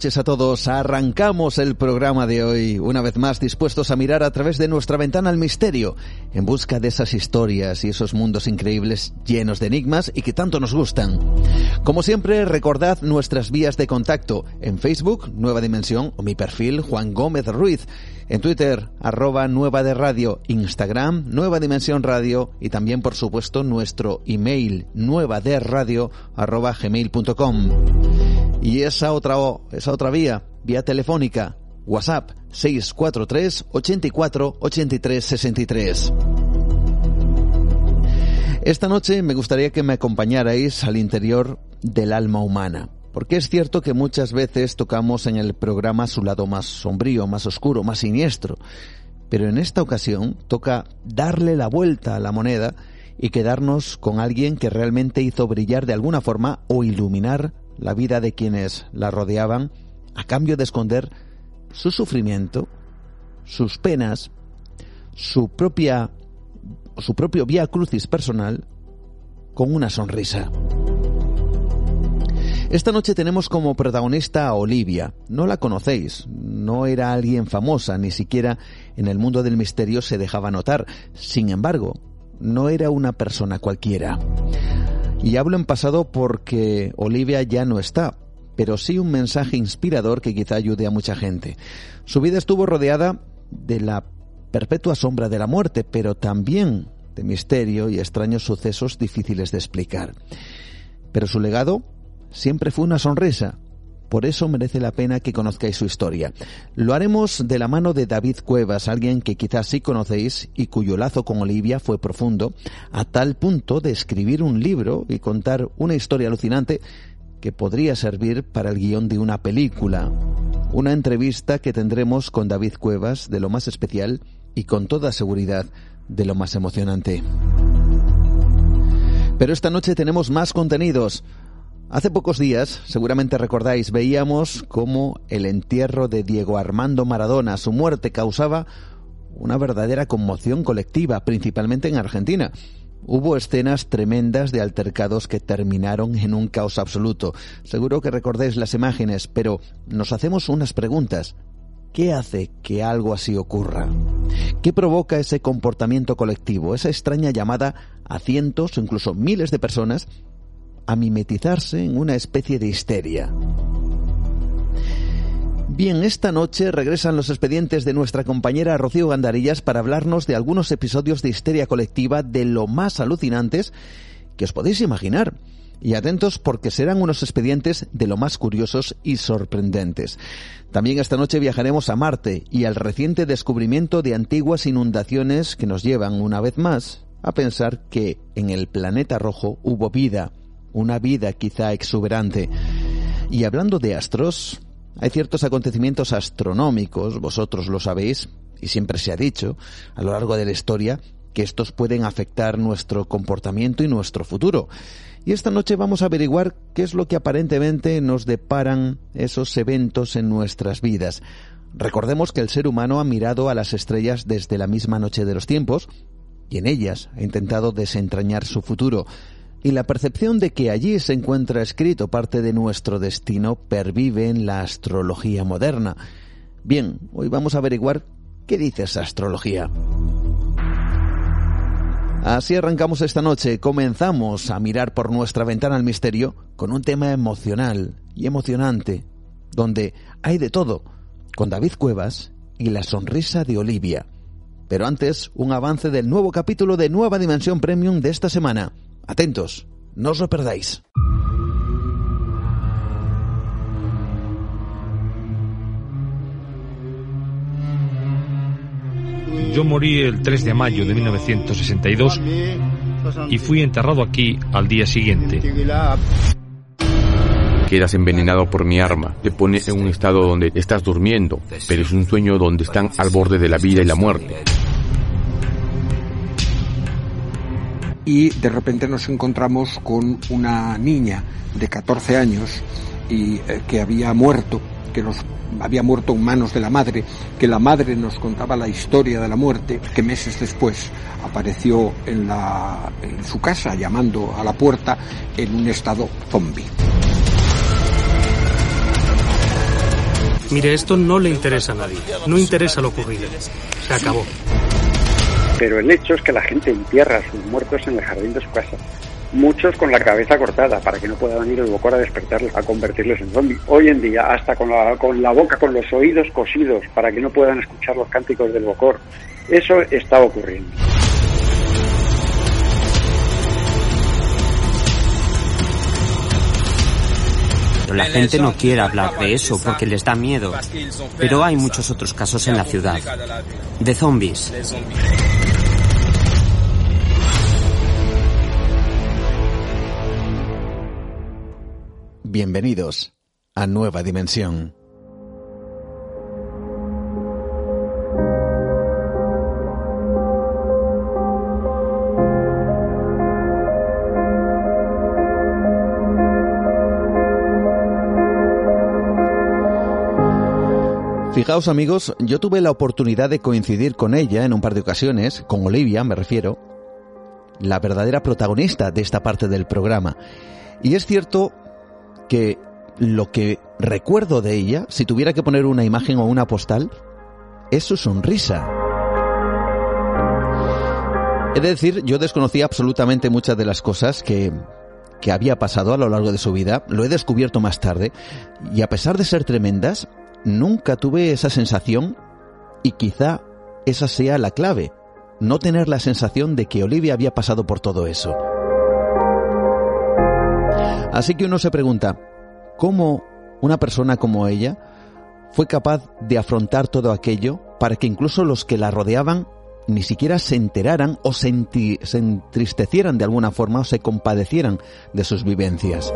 Noches a todos. Arrancamos el programa de hoy, una vez más dispuestos a mirar a través de nuestra ventana al misterio, en busca de esas historias y esos mundos increíbles llenos de enigmas y que tanto nos gustan. Como siempre, recordad nuestras vías de contacto en Facebook, Nueva Dimensión, o mi perfil, Juan Gómez Ruiz. En Twitter, arroba Nueva de Radio, Instagram, Nueva Dimensión Radio y también, por supuesto, nuestro email, nueva de radio, arroba gmail.com. Y esa otra, esa otra vía, vía telefónica, WhatsApp 643 84 83 63. Esta noche me gustaría que me acompañarais al interior del alma humana. Porque es cierto que muchas veces tocamos en el programa su lado más sombrío, más oscuro, más siniestro. Pero en esta ocasión toca darle la vuelta a la moneda y quedarnos con alguien que realmente hizo brillar de alguna forma o iluminar la vida de quienes la rodeaban a cambio de esconder su sufrimiento, sus penas, su propia su propio vía crucis personal con una sonrisa. Esta noche tenemos como protagonista a Olivia. No la conocéis, no era alguien famosa, ni siquiera en el mundo del misterio se dejaba notar. Sin embargo, no era una persona cualquiera. Y hablo en pasado porque Olivia ya no está, pero sí un mensaje inspirador que quizá ayude a mucha gente. Su vida estuvo rodeada de la perpetua sombra de la muerte, pero también de misterio y extraños sucesos difíciles de explicar. Pero su legado siempre fue una sonrisa. Por eso merece la pena que conozcáis su historia. Lo haremos de la mano de David Cuevas, alguien que quizás sí conocéis y cuyo lazo con Olivia fue profundo, a tal punto de escribir un libro y contar una historia alucinante que podría servir para el guion de una película. Una entrevista que tendremos con David Cuevas de lo más especial y con toda seguridad de lo más emocionante. Pero esta noche tenemos más contenidos. Hace pocos días, seguramente recordáis, veíamos cómo el entierro de Diego Armando Maradona, su muerte, causaba una verdadera conmoción colectiva, principalmente en Argentina. Hubo escenas tremendas de altercados que terminaron en un caos absoluto. Seguro que recordáis las imágenes, pero nos hacemos unas preguntas. ¿Qué hace que algo así ocurra? ¿Qué provoca ese comportamiento colectivo, esa extraña llamada a cientos o incluso miles de personas a mimetizarse en una especie de histeria. Bien, esta noche regresan los expedientes de nuestra compañera Rocío Gandarillas para hablarnos de algunos episodios de histeria colectiva de lo más alucinantes que os podéis imaginar. Y atentos porque serán unos expedientes de lo más curiosos y sorprendentes. También esta noche viajaremos a Marte y al reciente descubrimiento de antiguas inundaciones que nos llevan una vez más a pensar que en el planeta rojo hubo vida una vida quizá exuberante. Y hablando de astros, hay ciertos acontecimientos astronómicos, vosotros lo sabéis, y siempre se ha dicho a lo largo de la historia, que estos pueden afectar nuestro comportamiento y nuestro futuro. Y esta noche vamos a averiguar qué es lo que aparentemente nos deparan esos eventos en nuestras vidas. Recordemos que el ser humano ha mirado a las estrellas desde la misma noche de los tiempos y en ellas ha intentado desentrañar su futuro y la percepción de que allí se encuentra escrito parte de nuestro destino pervive en la astrología moderna. Bien, hoy vamos a averiguar qué dice esa astrología. Así arrancamos esta noche, comenzamos a mirar por nuestra ventana al misterio con un tema emocional y emocionante, donde hay de todo, con David Cuevas y la sonrisa de Olivia. Pero antes, un avance del nuevo capítulo de Nueva Dimensión Premium de esta semana. Atentos, no os lo perdáis. Yo morí el 3 de mayo de 1962 y fui enterrado aquí al día siguiente. Quedas envenenado por mi arma, te pone en un estado donde estás durmiendo, pero es un sueño donde están al borde de la vida y la muerte. Y de repente nos encontramos con una niña de 14 años y eh, que había muerto, que nos había muerto en manos de la madre, que la madre nos contaba la historia de la muerte, que meses después apareció en, la, en su casa llamando a la puerta en un estado zombie. Mire, esto no le interesa a nadie, no interesa lo ocurrido. Se acabó. Pero el hecho es que la gente entierra a sus muertos en el jardín de su casa muchos con la cabeza cortada para que no pueda venir el bocor a despertarles, a convertirles en zombies. Hoy en día, hasta con la, con la boca, con los oídos cosidos para que no puedan escuchar los cánticos del bocor. Eso está ocurriendo. La gente no quiere hablar de eso porque les da miedo. Pero hay muchos otros casos en la ciudad. De zombies. Bienvenidos a Nueva Dimensión. Fijaos amigos, yo tuve la oportunidad de coincidir con ella en un par de ocasiones, con Olivia me refiero, la verdadera protagonista de esta parte del programa. Y es cierto que lo que recuerdo de ella, si tuviera que poner una imagen o una postal, es su sonrisa. Es decir, yo desconocía absolutamente muchas de las cosas que, que había pasado a lo largo de su vida, lo he descubierto más tarde, y a pesar de ser tremendas, nunca tuve esa sensación, y quizá esa sea la clave, no tener la sensación de que Olivia había pasado por todo eso. Así que uno se pregunta, ¿cómo una persona como ella fue capaz de afrontar todo aquello para que incluso los que la rodeaban ni siquiera se enteraran o se, entristecieran de alguna forma o se compadecieran de sus vivencias?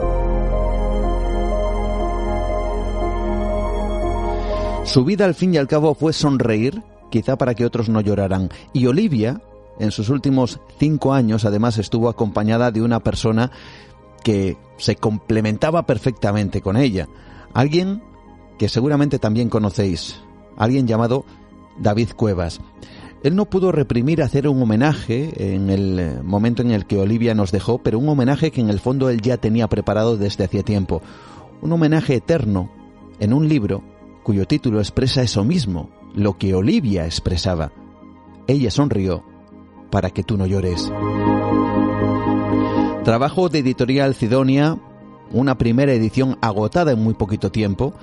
Su vida al fin y al cabo fue sonreír, quizá para que otros no lloraran. Y Olivia, en sus últimos cinco años, además estuvo acompañada de una persona que se complementaba perfectamente con ella. Alguien que seguramente también conocéis, alguien llamado David Cuevas. Él no pudo reprimir hacer un homenaje en el momento en el que Olivia nos dejó, pero un homenaje que en el fondo él ya tenía preparado desde hacía tiempo. Un homenaje eterno en un libro cuyo título expresa eso mismo, lo que Olivia expresaba. Ella sonrió para que tú no llores. Trabajo de editorial Cidonia, una primera edición agotada en muy poquito tiempo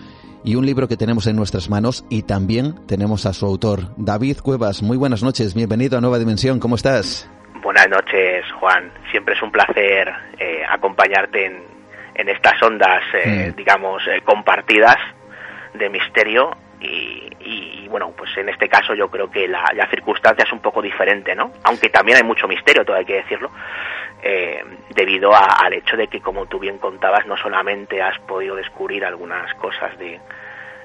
y un libro que tenemos en nuestras manos y también tenemos a su autor, David Cuevas. Muy buenas noches, bienvenido a Nueva Dimensión, ¿cómo estás? Buenas noches, Juan. Siempre es un placer eh, acompañarte en, en, estas ondas, eh, mm. digamos, eh, compartidas de misterio y, bueno, pues en este caso yo creo que la, la, circunstancia es un poco diferente, ¿no? Aunque también hay mucho misterio, todo hay que decirlo, eh, debido al hecho de que, como tú bien contabas, no solamente has podido descubrir algunas cosas de,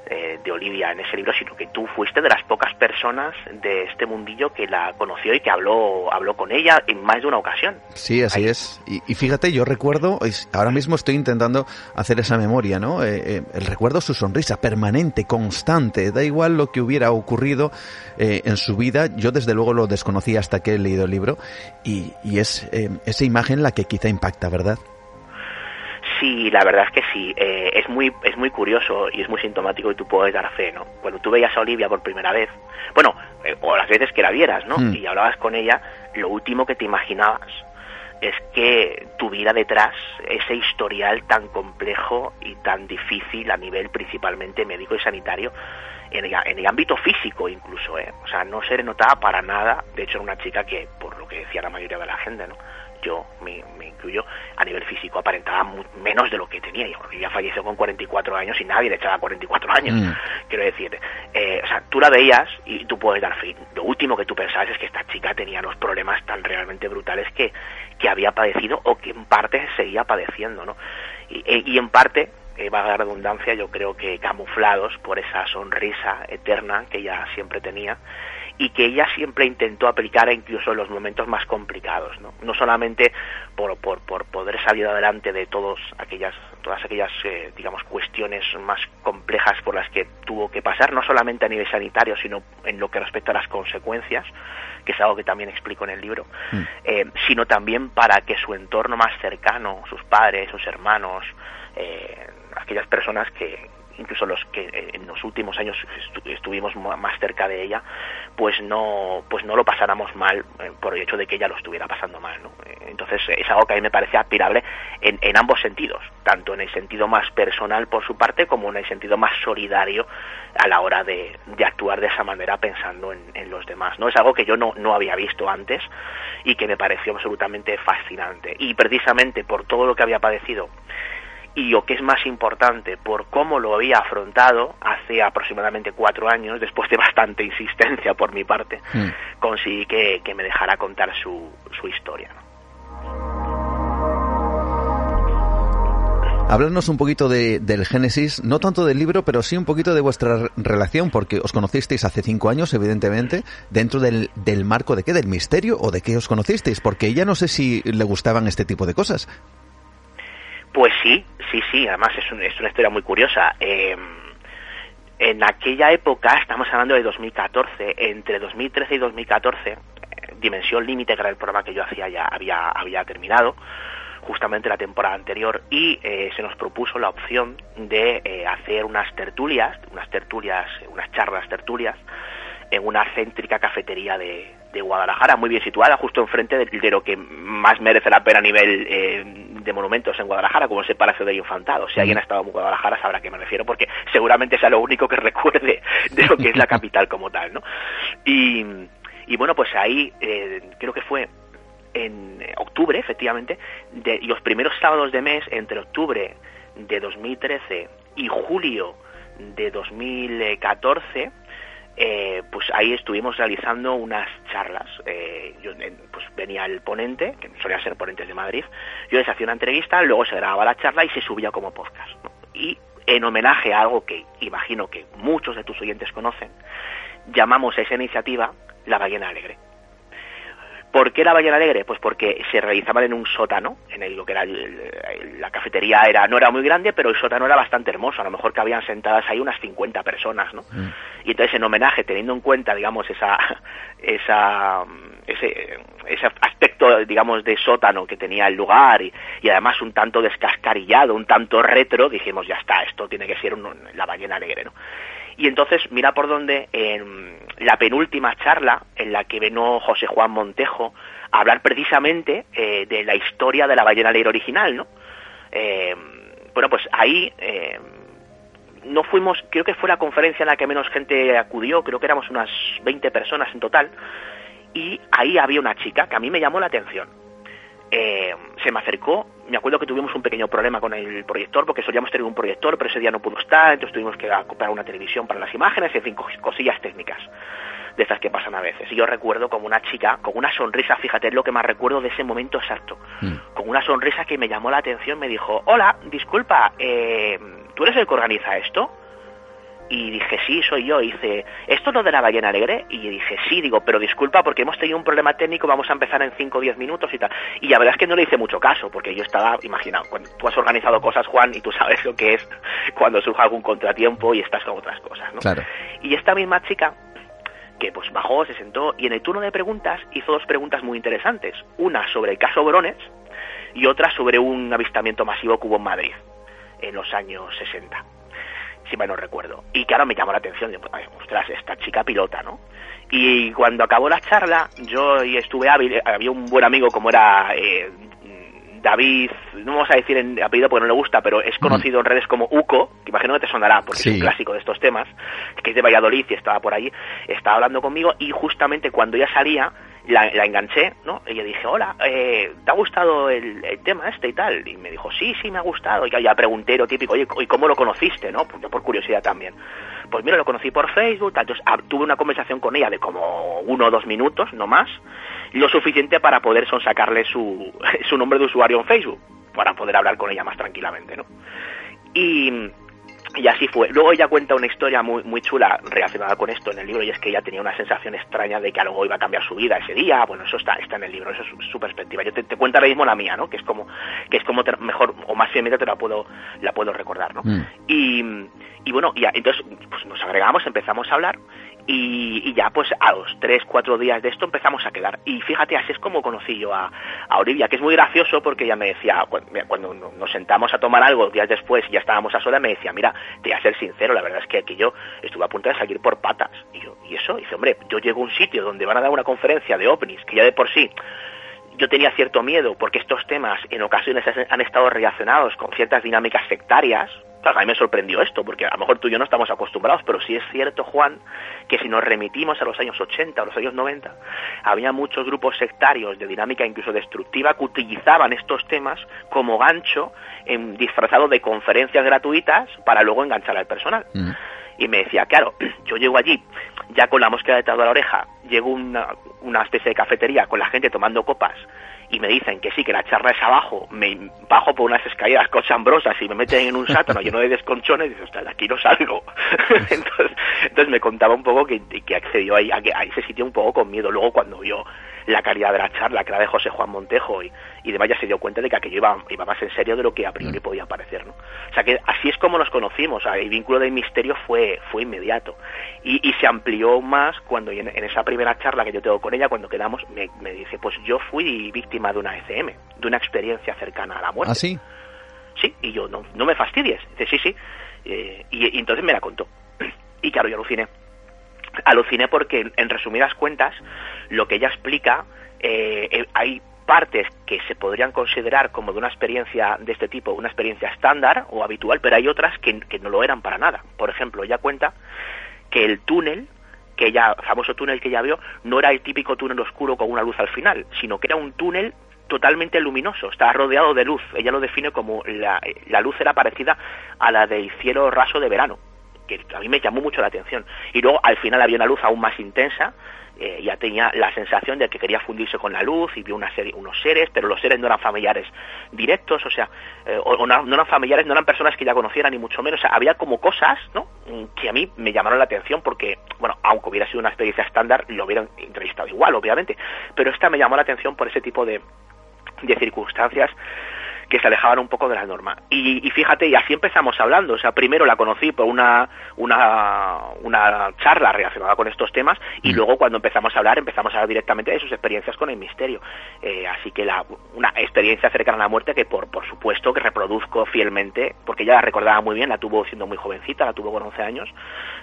eh, de Olivia en ese libro, sino que tú fuiste de las pocas personas de este mundillo que la conoció y que habló, habló con ella en más de una ocasión. Sí, así es. Y, fíjate, yo recuerdo, ahora mismo estoy intentando hacer esa memoria, ¿no? Eh, eh, el recuerdo su sonrisa permanente, constante, da igual lo que hubiera ocurrido en su vida, yo desde luego lo desconocía hasta que he leído el libro y, y es esa imagen la que quizá impacta, ¿verdad? Sí, la verdad es que sí. Eh, es muy es muy curioso y es muy sintomático y tú puedes dar fe, ¿no? Cuando tú veías a Olivia por primera vez, bueno, eh, o las veces que la vieras, ¿no? Hmm. Y hablabas con ella, lo último que te imaginabas es que tuviera detrás ese historial tan complejo y tan difícil a nivel principalmente médico y sanitario en el, en el ámbito físico incluso, ¿eh? O sea, no se le notaba para nada, de hecho era una chica que, por lo que decía la mayoría de la gente, ¿no? Yo me, incluyo, a nivel físico aparentaba menos de lo que tenía. Yo ya falleció con 44 años y nadie le echaba 44 años. Mm. Quiero decir, eh, o sea, tú la veías y tú puedes dar fin. Lo último que tú pensabas es que esta chica tenía los problemas tan realmente brutales que, que había padecido o que en parte seguía padeciendo, ¿no? Y, y en parte eh, va a la redundancia, yo creo que camuflados por esa sonrisa eterna que ella siempre tenía y que ella siempre intentó aplicar incluso en los momentos más complicados, no, no solamente por, por, por poder salir adelante de todos aquellas, todas aquellas, eh, digamos, cuestiones más complejas por las que tuvo que pasar, no solamente a nivel sanitario, sino en lo que respecta a las consecuencias, que es algo que también explico en el libro, mm. eh, sino también para que su entorno más cercano, sus padres, sus hermanos, eh, aquellas personas que incluso los que en los últimos años estuvimos más cerca de ella, pues no, pues no lo pasáramos mal eh, por el hecho de que ella lo estuviera pasando mal, ¿no? Eh, entonces es algo que a mí me parece aspirable en, en ambos sentidos, tanto en el sentido más personal por su parte como en el sentido más solidario a la hora de, de actuar de esa manera pensando en, en, los demás, ¿no? Es algo que yo no, no había visto antes y que me pareció absolutamente fascinante. Y precisamente por todo lo que había padecido y lo que es más importante, por cómo lo había afrontado hace aproximadamente cuatro años, después de bastante insistencia por mi parte, mm. conseguí que, me dejara contar su, su historia. Háblanos un poquito de, del génesis, no tanto del libro, pero sí un poquito de vuestra relación, porque os conocisteis hace cinco años, evidentemente, dentro del, del marco de qué, del misterio o de qué os conocisteis, porque ella no sé si le gustaban este tipo de cosas. Pues sí, sí, sí, además es, es una historia muy curiosa. Em, en aquella época, estamos hablando de 2014, entre 2013 y 2014, eh, Dimensión Límite, que era el programa que yo hacía, ya había, había terminado, justamente la temporada anterior, y eh, se nos propuso la opción de eh, hacer unas tertulias, unas tertulias, unas charlas tertulias, en una céntrica cafetería de, de Guadalajara, muy bien situada, justo enfrente de, lo que más merece la pena a nivel eh, de monumentos en Guadalajara, como es el Palacio del Infantado. Si alguien ha estado en Guadalajara sabrá a qué me refiero, porque seguramente sea lo único que recuerde de lo que es la capital como tal, ¿no? Y, y bueno, pues ahí eh, creo que fue en octubre, efectivamente, de los primeros sábados de mes, entre octubre de 2013 y julio de 2014, eh, pues ahí estuvimos realizando unas charlas. Eh, yo, pues venía el ponente, que solía ser ponentes de Madrid, yo les hacía una entrevista, luego se grababa la charla y se subía como podcast. Y en homenaje a algo que imagino que muchos de tus oyentes conocen, llamamos a esa iniciativa La Ballena Alegre. ¿Por qué la ballena alegre? Pues porque se realizaban en un sótano, en el, lo que era la cafetería era no era muy grande, pero el sótano era bastante hermoso, a lo mejor que habían sentadas ahí unas 50 personas, ¿no? Mm. Y entonces en homenaje, teniendo en cuenta, digamos, esa, esa, ese, ese aspecto, digamos, de sótano que tenía el lugar y, y además un tanto descascarillado, un tanto retro, dijimos, ya está, esto tiene que ser la ballena alegre, ¿no? Y entonces, mira por dónde, en la penúltima charla, en la que vino José Juan Montejo a hablar precisamente eh, de la historia de la ballena alegre original, ¿no? Eh, bueno, pues ahí eh, no fuimos, creo que fue la conferencia en la que menos gente acudió, creo que éramos unas 20 personas en total, y ahí había una chica que a mí me llamó la atención eh, se me acercó. Me acuerdo que tuvimos un pequeño problema con el proyector, porque solíamos tener un proyector, pero ese día no pudo estar, entonces tuvimos que comprar una televisión para las imágenes, en fin, cosillas técnicas de estas que pasan a veces. Y yo recuerdo como una chica, con una sonrisa, fíjate, es lo que más recuerdo de ese momento exacto, mm. con una sonrisa que me llamó la atención, me dijo, hola, disculpa, eh, ¿tú eres el que organiza esto? Y dije, sí, soy yo. Y dice, ¿esto es lo de la ballena alegre? Y dije, sí, digo, pero disculpa porque hemos tenido un problema técnico, vamos a empezar en 5 o 10 minutos y tal. Y la verdad es que no le hice mucho caso, porque yo estaba, imagina, cuando tú has organizado cosas, Juan, y tú sabes lo que es cuando surge algún contratiempo y estás con otras cosas, ¿no? Claro. Y esta misma chica, que pues bajó, se sentó, y en el turno de preguntas hizo dos preguntas muy interesantes. Una sobre el caso Brones y otra sobre un avistamiento masivo que hubo en Madrid en los años 60 si mal no recuerdo. Y claro, me llamó la atención, de, ostras, esta chica pilota, ¿no? Y cuando acabó la charla, yo estuve hábil, había un buen amigo como era eh, David, no vamos a decir en apellido porque no le gusta, pero es conocido en redes como Uco, que imagino que te sonará porque es un clásico de estos temas, que es de Valladolid y estaba por allí, estaba hablando conmigo y justamente cuando ella salía, la, enganché, ¿no? Y yo dije, hola, eh, ¿te ha gustado el, tema este y tal? Y me dijo, sí, sí, me ha gustado. Y ya pregunté lo típico, oye, ¿y cómo lo conociste, no? Pues por curiosidad también. Pues mira, lo conocí por Facebook, entonces ah, tuve una conversación con ella de como uno o dos minutos, no más, lo suficiente para poder sonsacarle su, su nombre de usuario en Facebook, para poder hablar con ella más tranquilamente, ¿no? Y y así fue. Luego ella cuenta una historia muy, muy chula relacionada con esto en el libro y es que ella tenía una sensación extraña de que algo iba a cambiar su vida ese día. Bueno, eso está, está en el libro, eso es su, perspectiva. Yo te, cuento ahora mismo la mía, ¿no? Que es como, que es como mejor o más fielmente te la puedo, la puedo recordar, ¿no? Mm. Y, y bueno, y entonces pues nos agregamos, empezamos a hablar y, ya pues a los tres, cuatro días de esto empezamos a quedar. Y fíjate, así es como conocí yo a, Olivia, que es muy gracioso porque ella me decía, cuando nos sentamos a tomar algo días después y ya estábamos a sola, me decía, mira, te voy a ser sincero, la verdad es que aquí yo estuve a punto de salir por patas. Y yo, ¿y eso? dice, hombre, yo llego a un sitio donde van a dar una conferencia de ovnis, que ya de por sí yo tenía cierto miedo porque estos temas en ocasiones han estado relacionados con ciertas dinámicas sectarias, a mí me sorprendió esto, porque a lo mejor tú y yo no estamos acostumbrados, pero sí es cierto, Juan, que si nos remitimos a los años 80 o los años 90, había muchos grupos sectarios de dinámica incluso destructiva que utilizaban estos temas como gancho en, disfrazado de conferencias gratuitas para luego enganchar al personal. Mm. Y me decía, claro, yo llego allí ya con la mosca detrás de la oreja, llego una, una especie de cafetería con la gente tomando copas y me dicen que sí, que la charla es abajo, me bajo por unas escaleras cochambrosas y me meten en un sátano lleno de desconchones y dices, de aquí no salgo. entonces, entonces me contaba un poco que, que accedió ahí, a, a, ese sitio un poco con miedo. Luego cuando vio la calidad de la charla, que era de José Juan Montejo y, y demás, ya se dio cuenta de que aquello iba, iba más en serio de lo que a priori podía parecer, ¿no? O sea que así es como nos conocimos, el vínculo de misterio fue, fue inmediato. Y, y se amplió más cuando en, esa primera charla que yo tengo con ella, cuando quedamos, me, me, dice, pues yo fui víctima de una ECM, de una experiencia cercana a la muerte. ¿Ah, sí? Sí, y yo, no, no me fastidies. Dice, sí, sí. Eh, y, y entonces me la contó. Y claro, yo aluciné aluciné porque, en resumidas cuentas, lo que ella explica, eh, eh, hay partes que se podrían considerar como de una experiencia de este tipo, una experiencia estándar o habitual, pero hay otras que, no lo eran para nada. Por ejemplo, ella cuenta que el túnel que ella, famoso túnel que ella vio, no era el típico túnel oscuro con una luz al final, sino que era un túnel totalmente luminoso, estaba rodeado de luz. Ella lo define como la, la luz era parecida a la del cielo raso de verano que a mí me llamó mucho la atención. Y luego al final había una luz aún más intensa, eh, ya tenía la sensación de que quería fundirse con la luz y vio una serie, unos seres, pero los seres no eran familiares directos, o sea, eh, o, no, eran familiares, no eran personas que ya conocieran ni mucho menos, o sea, había como cosas, ¿no? Que a mí me llamaron la atención porque, bueno, aunque hubiera sido una experiencia estándar, lo hubieran entrevistado igual, obviamente, pero esta me llamó la atención por ese tipo de, de circunstancias que se alejaban un poco de la norma. Y, fíjate, y así empezamos hablando. O sea, primero la conocí por una, una, una charla relacionada con estos temas y mm. luego cuando empezamos a hablar, empezamos a hablar directamente de sus experiencias con el misterio. Eh, así que la, una experiencia cercana a la muerte que por, por supuesto que reproduzco fielmente, porque ella la recordaba muy bien, la tuvo siendo muy jovencita, la tuvo con 11 años,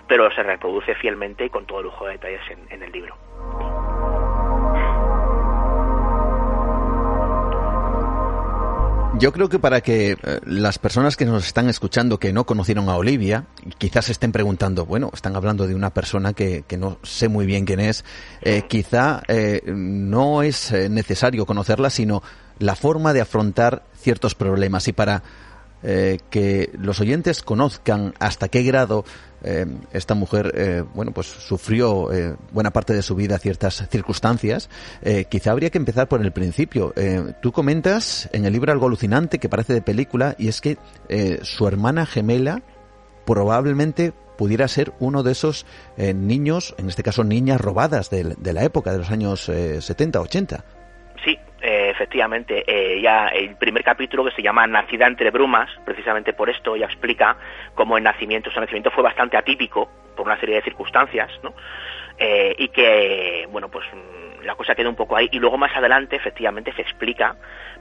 pero se reproduce fielmente y con todo lujo de detalles en el libro. Yo creo que para que eh, las personas que nos están escuchando que no conocieron a Olivia, quizás estén preguntando, bueno, están hablando de una persona que, que no sé muy bien quién es, eh, quizá eh, no es necesario conocerla, sino la forma de afrontar ciertos problemas. Y para eh, que los oyentes conozcan hasta qué grado eh, esta mujer, eh, bueno, pues sufrió buena parte de su vida ciertas circunstancias, quizá habría que empezar por el principio. tú comentas en el libro algo alucinante que parece de película y es que su hermana gemela probablemente pudiera ser uno de esos niños, en este caso niñas robadas de, de la época, de los años 70, 80 efectivamente, eh, ya el primer capítulo que se llama Nacida entre brumas, precisamente por esto, ya explica cómo el nacimiento, su nacimiento fue bastante atípico por una serie de circunstancias, ¿no? Eh, y que, bueno, pues mm, la cosa queda un poco ahí. Y luego más adelante, efectivamente, se explica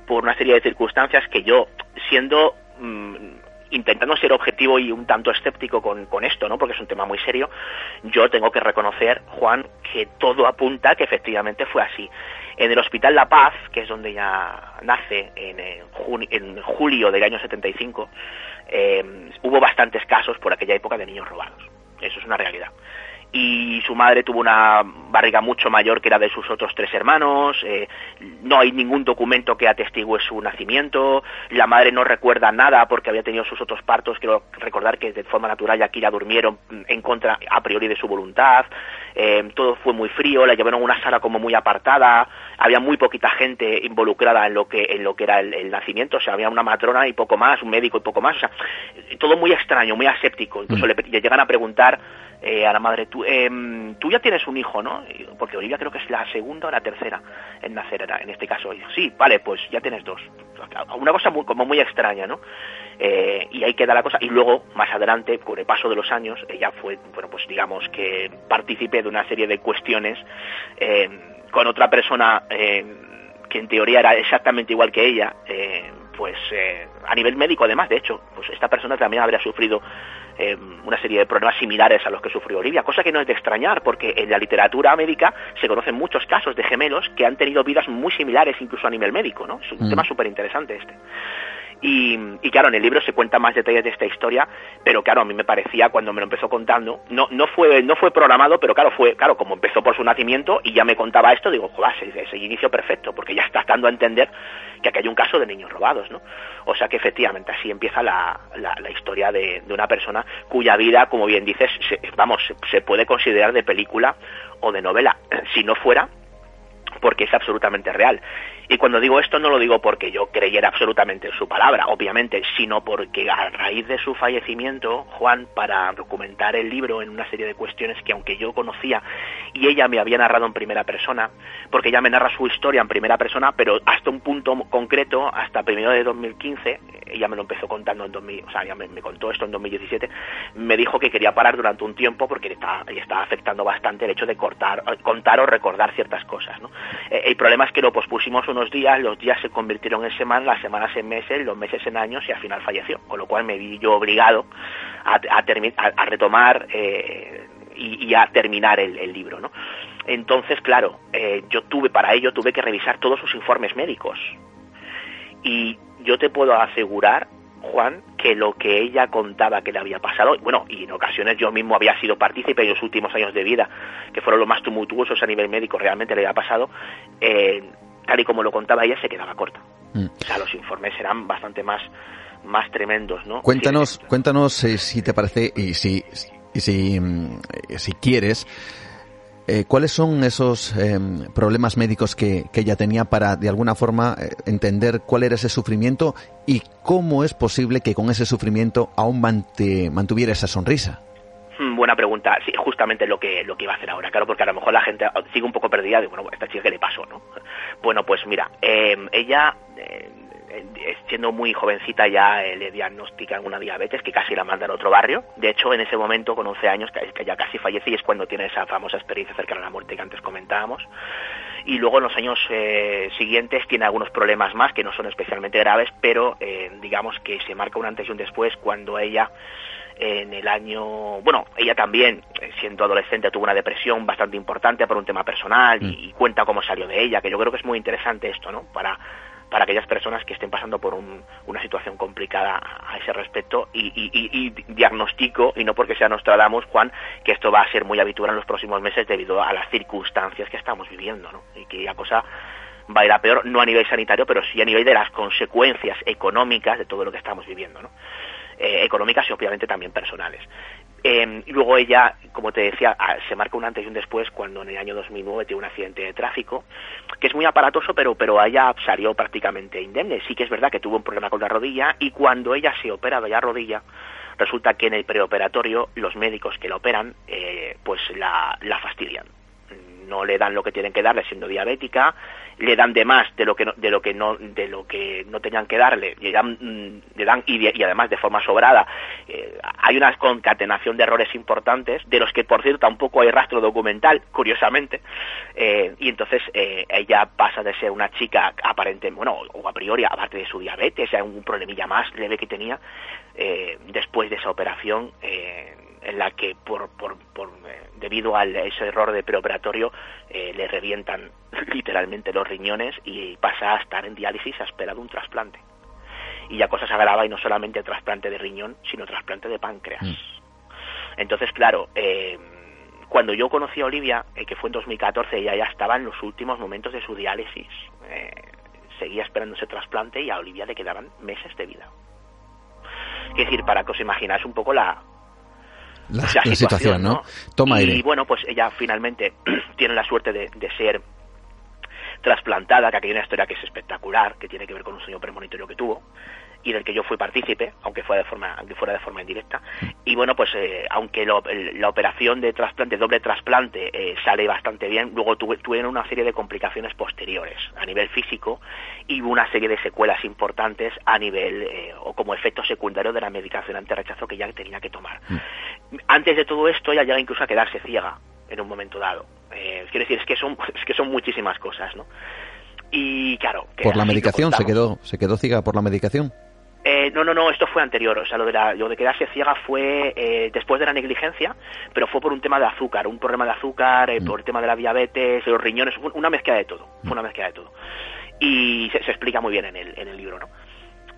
por una serie de circunstancias que yo, siendo mm, intentando ser objetivo y un tanto escéptico con, con, esto, ¿no? Porque es un tema muy serio, yo tengo que reconocer, Juan, que todo apunta que efectivamente fue así. En el Hospital La Paz, que es donde ella nace en, en julio del año 75, eh, hubo bastantes casos por aquella época de niños robados. Eso es una realidad. Y su madre tuvo una barriga mucho mayor que la de sus otros tres hermanos, eh, no hay ningún documento que atestigue su nacimiento, la madre no recuerda nada porque había tenido sus otros partos, quiero recordar que de forma natural ya aquí la durmieron en contra a priori de su voluntad, eh, todo fue muy frío, la llevaron a una sala como muy apartada, había muy poquita gente involucrada en lo que, en lo que era el, nacimiento, o sea, había una matrona y poco más, un médico y poco más, o sea, todo muy extraño, muy aséptico, incluso mm. le llegan a preguntar eh, a la madre, tú, em, tú ya tienes un hijo, ¿no? Porque Olivia creo que es la segunda o la tercera en nacer, en este caso. Sí, vale, pues ya tienes dos. Una cosa muy, como muy extraña, ¿no? Eh, y ahí queda la cosa. Y luego, más adelante, con el paso de los años, ella fue, bueno, pues digamos que participé de una serie de cuestiones eh, con otra persona que en teoría era exactamente igual que ella, pues a nivel médico además, de hecho, pues esta persona también habría sufrido eh, una serie de problemas similares a los que sufrió Olivia, cosa que no es de extrañar, porque en la literatura médica se conocen muchos casos de gemelos que han tenido vidas muy similares incluso a nivel médico, ¿no? Es un mm. tema súper interesante este. Y, claro, en el libro se cuenta más detalles de esta historia, pero claro, a mí me parecía cuando me lo empezó contando, no, no fue, no fue programado, pero claro, fue, claro, como empezó por su nacimiento y ya me contaba esto, digo, joder, ese, inicio perfecto, porque ya está dando a entender que aquí hay un caso de niños robados, ¿no? O sea que efectivamente así empieza la, la, historia de, de, una persona cuya vida, como bien dices, vamos, se puede considerar de película o de novela. Si no fuera, porque es absolutamente real. Y cuando digo esto no lo digo porque yo creyera absolutamente en su palabra, obviamente, sino porque a raíz de su fallecimiento, Juan, para documentar el libro en una serie de cuestiones que aunque yo conocía y ella me había narrado en primera persona, porque ella me narra su historia en primera persona, pero hasta un punto concreto, hasta primero de 2015, ella me lo empezó contando en 2000, o sea, ella me, contó esto en 2017, me dijo que quería parar durante un tiempo porque le estaba, le estaba afectando bastante el hecho de cortar, contar o recordar ciertas cosas, ¿no? Eh, el problema es que lo pospusimos unos días, los días se convirtieron en semanas, las semanas en meses, los meses en años y al final falleció, con lo cual me vi yo obligado a, a, retomar eh, y, a terminar el, libro, ¿no? Entonces, claro, eh, yo tuve para ello tuve que revisar todos sus informes médicos y yo te puedo asegurar Juan, que lo que ella contaba que le había pasado, bueno, y en ocasiones yo mismo había sido partícipe en los últimos años de vida, que fueron los más tumultuosos a nivel médico, realmente le había pasado, eh, tal y como lo contaba ella, se quedaba corta. Mm. O sea, los informes eran bastante más, más tremendos, ¿no? Cuéntanos, cuéntanos eh, si te parece y si, y si, mm, si quieres, eh, ¿Cuáles son esos em, problemas médicos que, ella tenía para, de alguna forma, eh, entender cuál era ese sufrimiento y cómo es posible que con ese sufrimiento aún mantuviera esa sonrisa? Hmm, buena pregunta. Sí, justamente lo que lo que iba a hacer ahora, claro, porque a lo mejor la gente sigue un poco perdida de, bueno, esta chica que le pasó, ¿no? Bueno, pues mira, em, ella eh, eh, siendo muy jovencita ya eh, le diagnostican una diabetes que casi la mandan a otro barrio. De hecho, en ese momento, con 11 años, que, ya casi fallece y es cuando tiene esa famosa experiencia cercana a la muerte que antes comentábamos. Y luego en los años eh, siguientes tiene algunos problemas más que no son especialmente graves, pero digamos que se marca un antes y un después cuando ella en el año, bueno, ella también, siendo adolescente, tuvo una depresión bastante importante por un tema personal y, mm. y, cuenta cómo salió de ella, que yo creo que es muy interesante esto, ¿no? Para para aquellas personas que estén pasando por una situación complicada a ese respecto y, y, diagnostico, y no porque sea Nostradamus, Juan, que esto va a ser muy habitual en los próximos meses debido a las circunstancias que estamos viviendo, ¿no? Y que la cosa va a ir a peor, no a nivel sanitario, pero sí a nivel de las consecuencias económicas de todo lo que estamos viviendo, ¿no? Eh, económicas y obviamente también personales. Eh, y luego ella, como te decía, ah, se marca un antes y un después cuando en el año 2009 tiene un accidente de tráfico, que es muy aparatoso, pero, pero ella salió prácticamente indemne. Sí que es verdad que tuvo un problema con la rodilla y cuando ella se opera de la rodilla, resulta que en el preoperatorio los médicos que la operan eh, pues la, la fastidian no le dan lo que tienen que darle siendo diabética, le dan de más de lo que no, de lo que no de lo que no tenían que darle, le dan, mm, le dan y, además de forma sobrada. Eh, hay una concatenación de errores importantes de los que por cierto tampoco hay rastro documental, curiosamente. Eh, y entonces eh, ella pasa de ser una chica aparente, bueno, o a priori aparte de su diabetes, un problemilla más leve que tenía después de esa operación en la que por, por, por eh, debido a ese error de preoperatorio eh, le revientan literalmente los riñones y pasa a estar en diálisis a espera de un trasplante. Y ya cosas agrava y no solamente trasplante de riñón, sino trasplante de páncreas. Mm. Entonces, claro, eh, cuando yo conocí a Olivia, eh, que fue en 2014, ella ya estaba en los últimos momentos de su diálisis. Seguía esperando ese trasplante y a Olivia le quedaban meses de vida. Es decir, para que os imagináis un poco la, la, situación, ¿no? Toma y bueno, pues ella finalmente tiene la suerte de, de ser trasplantada, que aquí hay una historia que es espectacular, que tiene que ver con un sueño premonitorio que tuvo y del que yo fui partícipe, aunque fuera de forma, aunque fuera de forma indirecta. Y bueno, pues eh, aunque la operación de trasplante, doble trasplante, eh, sale bastante bien, luego tuve, tuvieron una serie de complicaciones posteriores a nivel físico y una serie de secuelas importantes a nivel eh, o como efecto secundario de la medicación anti-rechazo que ya tenía que tomar. Mm. Antes de todo esto, ella llega incluso a quedarse ciega en un momento dado. quiero decir, es que son, es que son muchísimas cosas, ¿no? Y claro. por la medicación, se quedó, se quedó ciega por la medicación. Eh, no, no, no, esto fue anterior. O sea, lo de, la, lo de quedarse ciega fue eh, después de la negligencia, pero fue por un tema de azúcar, un problema de azúcar, eh, mm. por el tema de la diabetes, los riñones, una mezcla de todo. Fue una mezcla de todo. Y se, explica muy bien en el, en el libro, ¿no?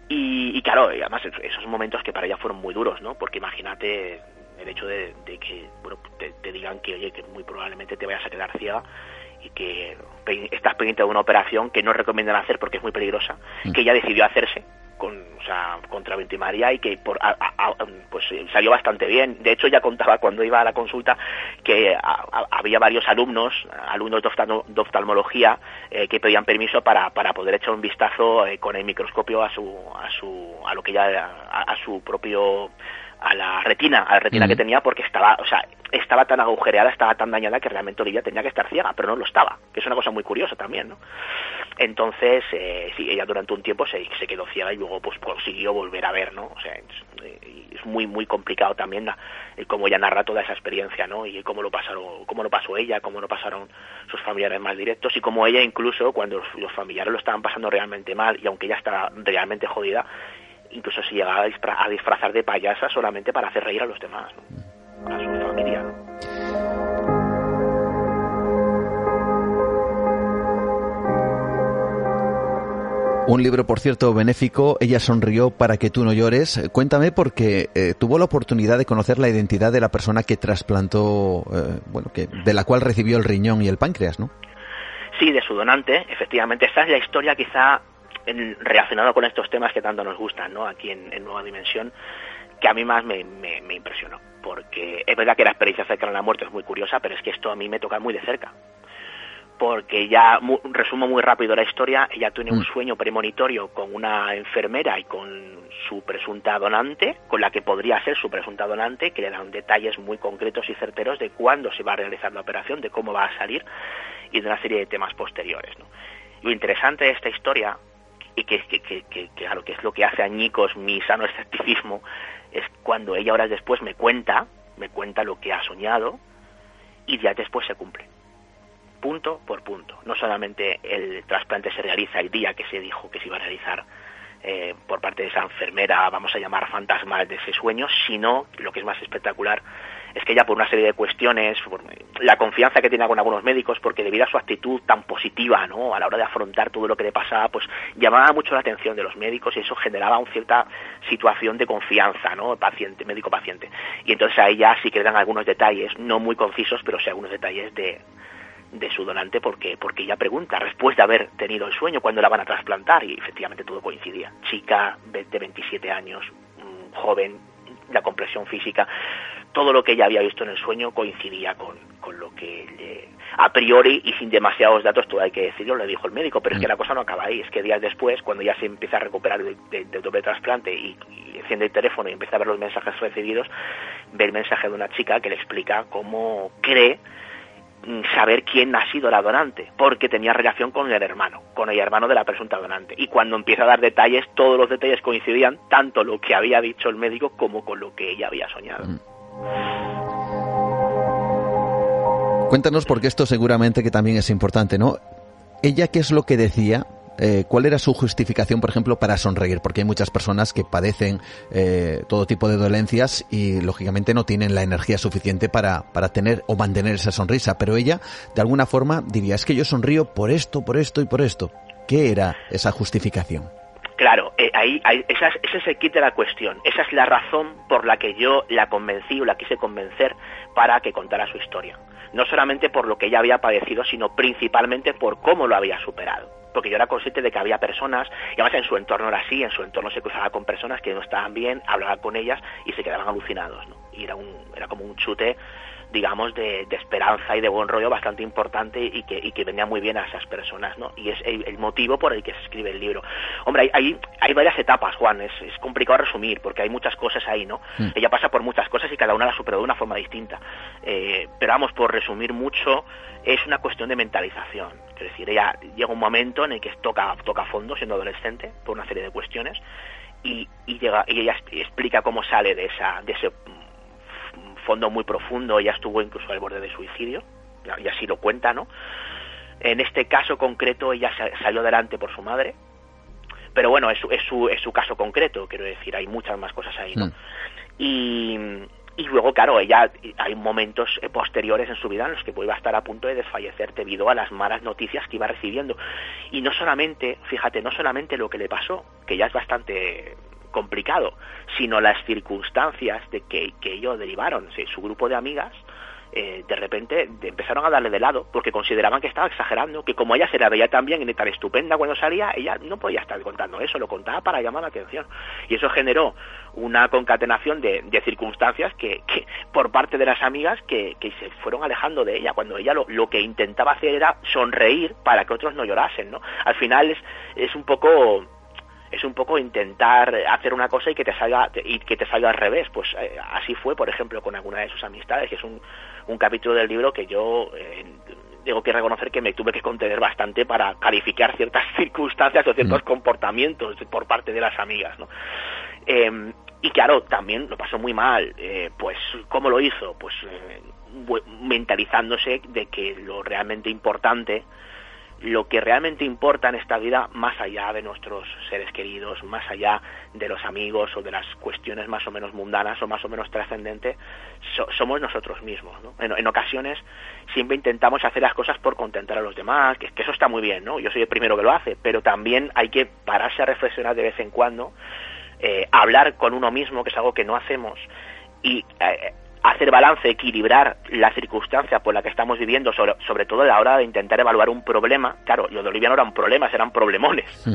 Y, claro, además esos momentos que para ella fueron muy duros, ¿no? Porque imagínate el hecho de, que bueno, te, digan que, oye, que muy probablemente te vayas a quedar ciega y que estás pendiente de una operación que no recomiendan hacer porque es muy peligrosa, mm. que ella decidió hacerse con, o sea, contra y que por, pues eh, salió bastante bien. De hecho, ya contaba cuando iba a la consulta que había varios alumnos, alumnos de, oftalmología, eh, que pedían permiso para, para poder echar un vistazo eh, con el microscopio a su, a su, a lo que ya, a su propio a la retina, a la retina que tenía porque estaba, o sea, estaba tan agujereada, estaba tan dañada que realmente Olivia tenía que estar ciega, pero no lo estaba, que es una cosa muy curiosa también, ¿no? Entonces, eh, sí, ella durante un tiempo se, se quedó ciega y luego pues consiguió volver a ver, ¿no? O sea, es, muy muy complicado también cómo ella narra toda esa experiencia, ¿no? Y cómo lo pasaron, cómo lo pasó ella, cómo lo pasaron sus familiares más directos y cómo ella incluso cuando los, los familiares lo estaban pasando realmente mal y aunque ella estaba realmente jodida, incluso se llegaba a, disfrazar de payasa solamente para hacer reír a los demás, a su familia. Un libro, por cierto, benéfico, Ella sonrió para que tú no llores. Cuéntame porque eh, tuvo la oportunidad de conocer la identidad de la persona que trasplantó, eh, bueno, que de la cual recibió el riñón y el páncreas, ¿no? Sí, de su donante, efectivamente. Esta es la historia quizá en, relacionado con estos temas que tanto nos gustan, ¿no? Aquí en, Nueva Dimensión, que a mí más me, me, impresionó. Porque es verdad que la experiencia cercana a la muerte es muy curiosa, pero es que esto a mí me toca muy de cerca. Porque ya, resumo muy rápido la historia, ella tiene un mm. sueño premonitorio con una enfermera y con su presunta donante, con la que podría ser su presunta donante, que le dan detalles muy concretos y certeros de cuándo se va a realizar la operación, de cómo va a salir y de una serie de temas posteriores. ¿no? Lo interesante de esta historia y que, que, que, que, claro, que es lo que hace añicos mi sano escepticismo, es cuando ella horas después me cuenta, me cuenta lo que ha soñado y ya después se cumple. Punto por punto. No solamente el trasplante se realiza el día que se dijo que se iba a realizar eh, por parte de esa enfermera, vamos a llamar fantasma de ese sueño, sino, lo que es más espectacular, es que ella por una serie de cuestiones, por la confianza que tiene con algunos médicos, porque debido a su actitud tan positiva, ¿no? A la hora de afrontar todo lo que le pasaba, pues llamaba mucho la atención de los médicos y eso generaba una cierta situación de confianza, ¿no? Paciente, médico-paciente. Y entonces a ella sí que dan algunos detalles, no muy concisos, pero sí algunos detalles de, de su donante porque porque ella pregunta después de haber tenido el sueño cuándo la van a trasplantar y efectivamente todo coincidía chica de 27 años joven la compresión física todo lo que ella había visto en el sueño coincidía con, con lo que le, a priori y sin demasiados datos, todo hay que decirlo, le dijo el médico, pero es que mm. la cosa no acaba ahí, es que días después, cuando ya se empieza a recuperar del doble trasplante y, enciende el teléfono y empieza a ver los mensajes recibidos, ve el mensaje de una chica que le explica cómo cree mm, saber quién ha sido la donante, porque tenía relación con el hermano, con el hermano de la presunta donante. Y cuando empieza a dar detalles, todos los detalles coincidían, tanto lo que había dicho el médico como con lo que ella había soñado. Mm. Cuéntanos porque esto seguramente que también es importante, ¿no? Ella, ¿qué es lo que decía? Eh, ¿Cuál era su justificación, por ejemplo, para sonreír? Porque hay muchas personas que padecen eh, todo tipo de dolencias y, lógicamente, no tienen la energía suficiente para, para tener o mantener esa sonrisa. Pero ella, de alguna forma, diría, es que yo sonrío por esto, por esto y por esto. ¿Qué era esa justificación? Claro, eh, ahí, esa es, ese es el kit de la cuestión. Esa es la razón por la que yo la convencí o la quise convencer para que contara su historia. No solamente por lo que ella había padecido, sino principalmente por cómo lo había superado. Porque yo era consciente de que había personas, y además en su entorno era así, en su entorno se cruzaba con personas que no estaban bien, hablaba con ellas y se quedaban alucinados. ¿no? Y era, un, era como un chute digamos, de, esperanza y de buen rollo bastante importante y que, y que venía muy bien a esas personas, ¿no? Y es el, motivo por el que se escribe el libro. Hombre, hay, hay, varias etapas, Juan, es, es, complicado resumir porque hay muchas cosas ahí, ¿no? Mm. Ella pasa por muchas cosas y cada una la superó de una forma distinta. Eh, pero vamos, por resumir mucho, es una cuestión de mentalización. Es decir, ella llega un momento en el que toca, toca fondo siendo adolescente por una serie de cuestiones y, y, llega, y ella explica cómo sale de, esa, de ese fondo muy profundo, ella estuvo incluso al borde de suicidio, y así lo cuenta, ¿no? En este caso concreto ella salió adelante por su madre, pero bueno, es, es, su, es su caso concreto, quiero decir, hay muchas más cosas ahí, ¿no? Mm. Y, y luego, claro, ella hay momentos posteriores en su vida en los que vuelve a estar a punto de desfallecer debido a las malas noticias que iba recibiendo. Y no solamente, fíjate, no solamente lo que le pasó, que ya es bastante complicado, sino las circunstancias de que, que ello derivaron. su grupo de amigas eh, de repente empezaron a darle de lado porque consideraban que estaba exagerando, que como ella se la veía tan bien y tan estupenda cuando salía, ella no podía estar contando eso, lo contaba para llamar la atención. Y eso generó una concatenación de, circunstancias que, que, por parte de las amigas que, que se fueron alejando de ella, cuando ella lo, lo, que intentaba hacer era sonreír para que otros no llorasen, ¿no? Al final es, es un poco es un poco intentar hacer una cosa y que te salga y que te salga al revés pues eh, así fue por ejemplo con alguna de sus amistades que es un, un capítulo del libro que yo eh, tengo que reconocer que me tuve que contener bastante para calificar ciertas circunstancias o ciertos mm. comportamientos por parte de las amigas ¿no? Em, y claro también lo pasó muy mal eh, pues cómo lo hizo pues mentalizándose de que lo realmente importante lo que realmente importa en esta vida, más allá de nuestros seres queridos, más allá de los amigos o de las cuestiones más o menos mundanas o más o menos trascendentes, somos nosotros mismos. ¿no? En, ocasiones siempre intentamos hacer las cosas por contentar a los demás, que, eso está muy bien, ¿no? yo soy el primero que lo hace, pero también hay que pararse a reflexionar de vez en cuando, eh, hablar con uno mismo, que es algo que no hacemos, y eh, hacer balance, equilibrar la circunstancia por la que estamos viviendo, sobre, sobre todo a la hora de intentar evaluar un problema. Claro, lo de Olivia no eran problemas, eran problemones.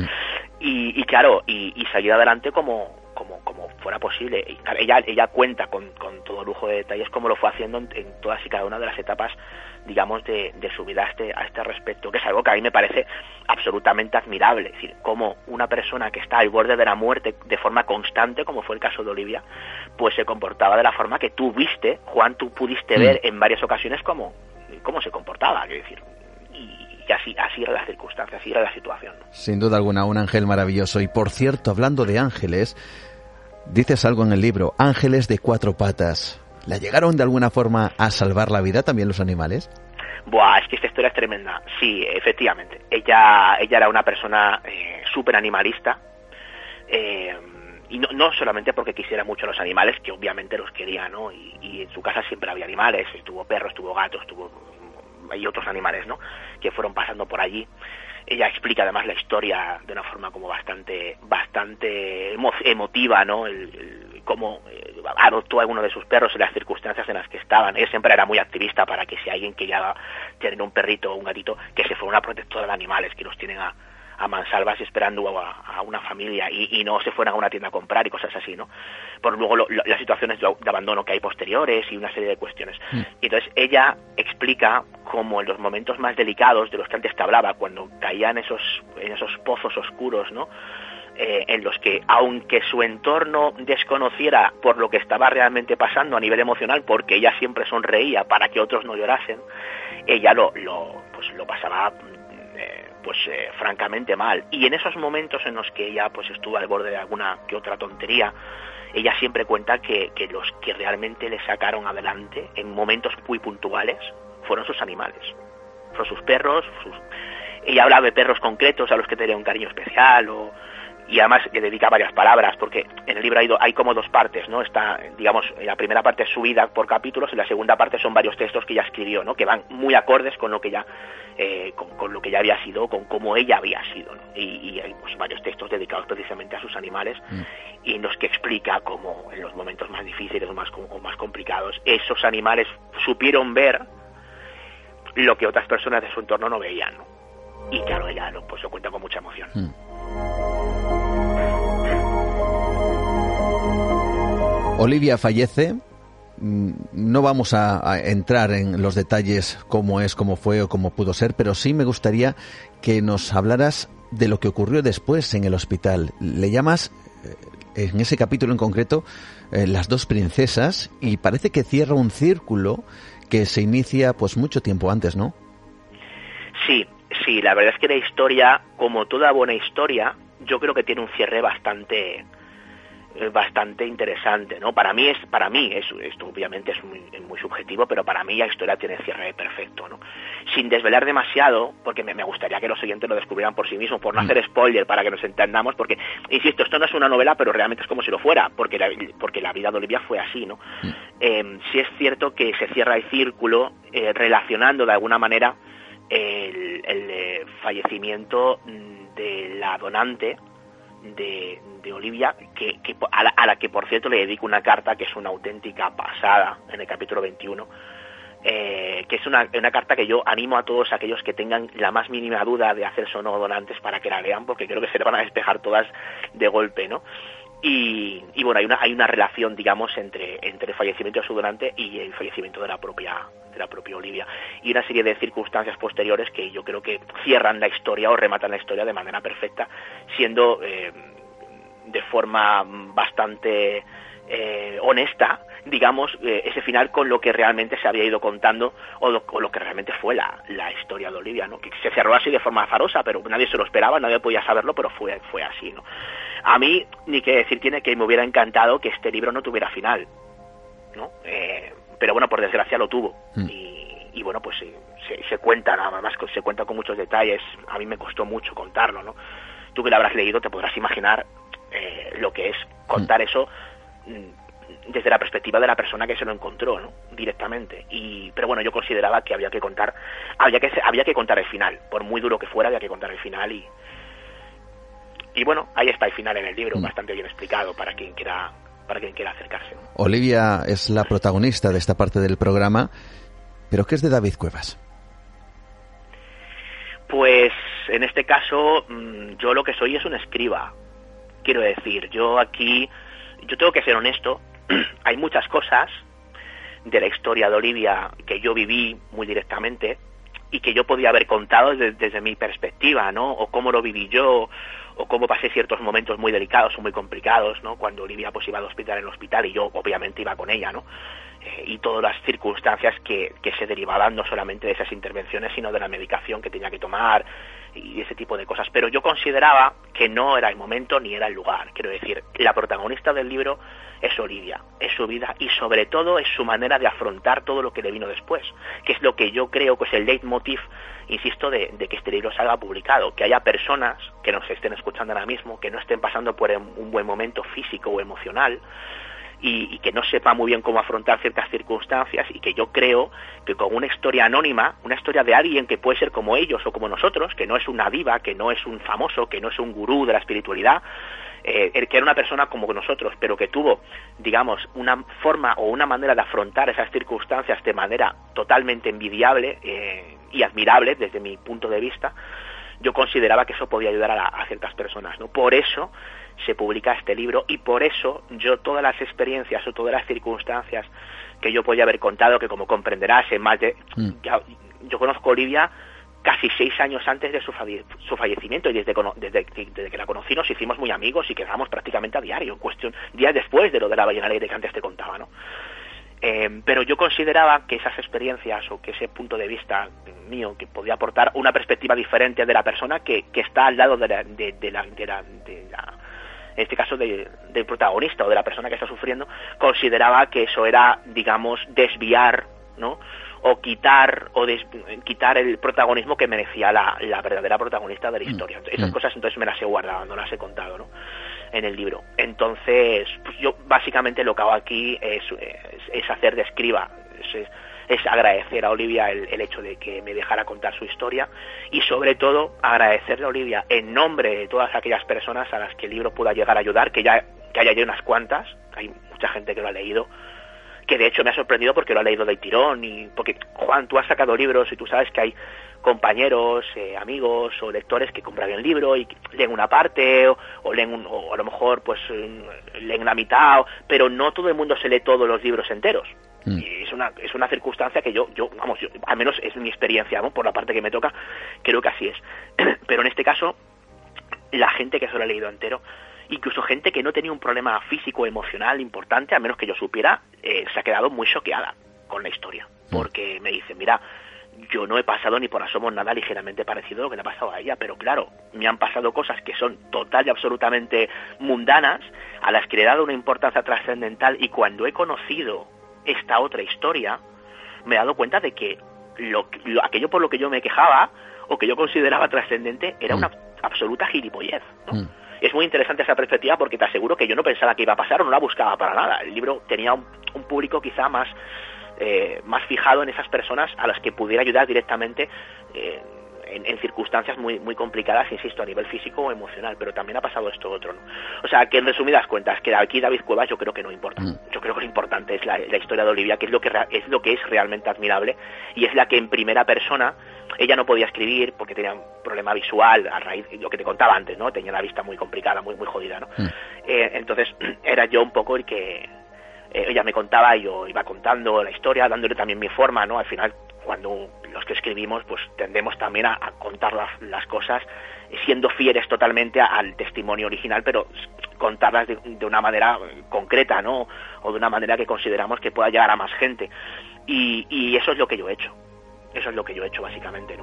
Y, claro, y, y, salir adelante como, como, como fuera posible. ella, ella cuenta con, con todo lujo de detalles cómo lo fue haciendo en, todas y cada una de las etapas, digamos, de, de su vida a este, a este respecto, que es algo que a mí me parece absolutamente admirable. Es decir, cómo una persona que está al borde de la muerte de forma constante, como fue el caso de Olivia, pues se comportaba de la forma que tú viste, Juan, tú pudiste mm. ver en varias ocasiones cómo, cómo se comportaba, quiero decir. Y, así, así era la circunstancia, así era la situación. Sin duda alguna, un ángel maravilloso. Y por cierto, hablando de ángeles, dices algo en el libro, ángeles de cuatro patas. ¿La llegaron de alguna forma a salvar la vida también los animales? Buah, es que esta historia es tremenda. Sí, efectivamente. Ella, ella era una persona eh, súper animalista. Eh, y no, no, solamente porque quisiera mucho los animales, que obviamente los quería, ¿no? Y, y, en su casa siempre había animales, tuvo perros, tuvo gatos, tuvo y otros animales, ¿no? Que fueron pasando por allí. Ella explica además la historia de una forma como bastante, bastante emotiva, ¿no? El, cómo eh, adoptó a alguno de sus perros en las circunstancias en las que estaban. Ella siempre era muy activista para que si alguien quería tener un perrito o un gatito, que se fuera una protectora de animales, que los tienen a, a mansalvas esperando a, una familia y, no se fueran a una tienda a comprar y cosas así, ¿no? Por luego las situaciones de, abandono que hay posteriores y una serie de cuestiones. Mm. Y entonces ella explica cómo en los momentos más delicados de los que antes te hablaba, cuando caían esos, en esos pozos oscuros, ¿no? Eh, en los que, aunque su entorno desconociera por lo que estaba realmente pasando a nivel emocional, porque ella siempre sonreía para que otros no llorasen, ella lo, lo, pues, lo pasaba eh, pues eh, francamente mal. Y en esos momentos en los que ella pues estuvo al borde de alguna que otra tontería, ella siempre cuenta que, que los que realmente le sacaron adelante en momentos muy puntuales fueron sus animales, fueron sus perros, sus... ella hablaba de perros concretos a los que tenía un cariño especial o y además le dedica varias palabras, porque en el libro hay, hay como dos partes, ¿no? Está, digamos, la primera parte es su vida por capítulos y la segunda parte son varios textos que ella escribió, ¿no? Que van muy acordes con lo que ya, eh, con, lo que ya había sido, con cómo ella había sido, y, hay pues, varios textos dedicados precisamente a sus animales mm. y en los que explica cómo en los momentos más difíciles o más, o más complicados esos animales supieron ver lo que otras personas de su entorno no veían, ¿no? Y claro, ella pues lo cuenta con mucha emoción. Mm. Olivia fallece. Mm, no vamos a, entrar en los detalles cómo es, cómo fue o cómo pudo ser, pero sí me gustaría que nos hablaras de lo que ocurrió después en el hospital. Le llamas, eh, en ese capítulo en concreto, eh, las dos princesas y parece que cierra un círculo que se inicia pues mucho tiempo antes, ¿no? Sí, sí, la verdad es que la historia, como toda buena historia, yo creo que tiene un cierre bastante bastante interesante, ¿no? Para mí es, para mí, es, esto obviamente es muy, muy, subjetivo, pero para mí la historia tiene cierre perfecto, ¿no? Sin desvelar demasiado, porque me, gustaría que los siguientes lo descubrieran por sí mismos, por no mm. hacer spoiler, para que nos entendamos, porque, insisto, esto no es una novela, pero realmente es como si lo fuera, porque la, porque la vida de Olivia fue así, ¿no? Mm. Eh, sí es cierto que se cierra el círculo eh, relacionando de alguna manera el, el eh, fallecimiento de la donante, de, Olivia, que, a, la, que por cierto le dedico una carta que es una auténtica pasada en el capítulo 21, eh, que es una, una, carta que yo animo a todos aquellos que tengan la más mínima duda de hacerse o no donantes para que la lean, porque creo que se le van a despejar todas de golpe, ¿no? Y, bueno, hay una, hay una relación, digamos, entre, entre el fallecimiento de su donante y el fallecimiento de la propia de la propia Olivia. Y una serie de circunstancias posteriores que yo creo que cierran la historia o rematan la historia de manera perfecta, siendo eh, de forma bastante eh, honesta, digamos, eh, ese final con lo que realmente se había ido contando o lo, lo que realmente fue la, la, historia de Olivia, ¿no? Que se cerró así de forma azarosa, pero nadie se lo esperaba, nadie podía saberlo, pero fue, fue así, ¿no? A mí, ni que decir tiene que me hubiera encantado que este libro no tuviera final, ¿no? Eh, pero bueno, por desgracia lo tuvo. Mm. Y, bueno, pues se, se, cuenta nada más, se cuenta con muchos detalles. A mí me costó mucho contarlo, ¿no? Tú que lo habrás leído te podrás imaginar eh, lo que es contar mm. eso mm, desde la perspectiva de la persona que se lo encontró, ¿no? Directamente. Y, pero bueno, yo consideraba que había que contar, había que, había que contar el final. Por muy duro que fuera, había que contar el final y, y bueno, ahí está el final en el libro, mm. bastante bien explicado para quien quiera para quien quiera acercarse. Olivia es la protagonista de esta parte del programa, pero ¿qué es de David Cuevas? Pues en este caso mm, yo lo que soy es un escriba. Quiero decir, yo aquí yo tengo que ser honesto, hay muchas cosas de la historia de Olivia que yo viví muy directamente y que yo podía haber contado desde, mi perspectiva, ¿no? O cómo lo viví yo, o cómo pasé ciertos momentos muy delicados o muy complicados, ¿no? Cuando Olivia pues iba al hospital en el hospital y yo obviamente iba con ella, ¿no? Eh, y todas las circunstancias que, que se derivaban no solamente de esas intervenciones, sino de la medicación que tenía que tomar y ese tipo de cosas. Pero yo consideraba que no era el momento ni era el lugar. Quiero decir, la protagonista del libro es Olivia, es su vida y sobre todo es su manera de afrontar todo lo que le vino después, que es lo que yo creo que es el leitmotiv insisto, de, que este libro salga publicado, que haya personas que nos estén escuchando ahora mismo, que no estén pasando por un buen momento físico o emocional, y, que no sepa muy bien cómo afrontar ciertas circunstancias y que yo creo que con una historia anónima, una historia de alguien que puede ser como ellos o como nosotros, que no es una diva, que no es un famoso, que no es un gurú de la espiritualidad, eh, que era una persona como nosotros, pero que tuvo, digamos, una forma o una manera de afrontar esas circunstancias de manera totalmente envidiable eh, y admirable desde mi punto de vista, yo consideraba que eso podía ayudar a, a, ciertas personas, ¿no? Por eso se publica este libro y por eso yo todas las experiencias o todas las circunstancias que yo podía haber contado, que como comprenderás, en más de... Mm. yo conozco a Olivia casi seis años antes de su, su fallecimiento y desde, desde, que la conocí nos hicimos muy amigos y quedamos prácticamente a diario, en cuestión, días después de lo de la ballena alegre que antes te contaba, ¿no? Eh, pero yo consideraba que esas experiencias o que ese punto de vista mío que podía aportar una perspectiva diferente de la persona que, que está al lado de la, de, la, de la, en este caso del protagonista o de la persona que está sufriendo, consideraba que eso era, digamos, desviar, ¿no? o quitar o quitar el protagonismo que merecía la, la verdadera protagonista de la mm. historia. Esas mm. cosas entonces me las he guardado, no las he contado, ¿no? en el libro. Entonces, pues yo básicamente lo que hago aquí es, es, hacer de escriba, es, es agradecer a Olivia el, el, hecho de que me dejara contar su historia y sobre todo agradecerle a Olivia en nombre de todas aquellas personas a las que el libro pueda llegar a ayudar, que ya, que haya ya unas cuantas, hay mucha gente que lo ha leído, que de hecho me ha sorprendido porque lo ha leído del tirón y porque Juan, tú has sacado libros y tú sabes que hay compañeros, eh, amigos o lectores que compran el libro y leen una parte o, leen un, o a lo mejor pues leen la mitad, pero no todo el mundo se lee todos los libros enteros. Mm. Y es una, es una circunstancia que yo, yo vamos, yo, al menos es mi experiencia, por la parte que me toca, creo que así es. pero en este caso, la gente que se lo ha leído entero, incluso gente que no tenía un problema físico emocional importante, a menos que yo supiera, eh, se ha quedado muy choqueada con la historia. Mm. Porque me dice, mira, yo no he pasado ni por asomo nada ligeramente parecido a lo que le ha pasado a ella, pero claro, me han pasado cosas que son total y absolutamente mundanas, a las que le he dado una importancia trascendental y cuando he conocido esta otra historia, me he dado cuenta de que lo, aquello por lo que yo me quejaba o que yo consideraba trascendente era una mm. absoluta gilipollez. Mm. Es muy interesante esa perspectiva porque te aseguro que yo no pensaba que iba a pasar o no la buscaba para nada. El libro tenía un público quizá más eh, más fijado en esas personas a las que pudiera ayudar directamente eh, en, circunstancias muy muy complicadas, insisto, a nivel físico o emocional, pero también ha pasado esto otro. ¿no? O sea, que en resumidas cuentas, que aquí David Cuevas yo creo que no importa. Mm. Yo creo que lo importante es la, historia de Olivia, que es lo que es lo que es realmente admirable y es la que en primera persona ella no podía escribir porque tenía un problema visual a raíz de lo que te contaba antes, ¿no? Tenía la vista muy complicada, muy muy jodida, ¿no? Mm. Eh, entonces era yo un poco el que eh, ella me contaba y yo iba contando la historia, dándole también mi forma, ¿no? Al final, cuando los que escribimos, pues tendemos también a, contar las, cosas siendo fieles totalmente al testimonio original, pero contarlas de, una manera concreta, ¿no? O de una manera que consideramos que pueda llegar a más gente. Y, eso es lo que yo he hecho. Eso es lo que yo he hecho, básicamente.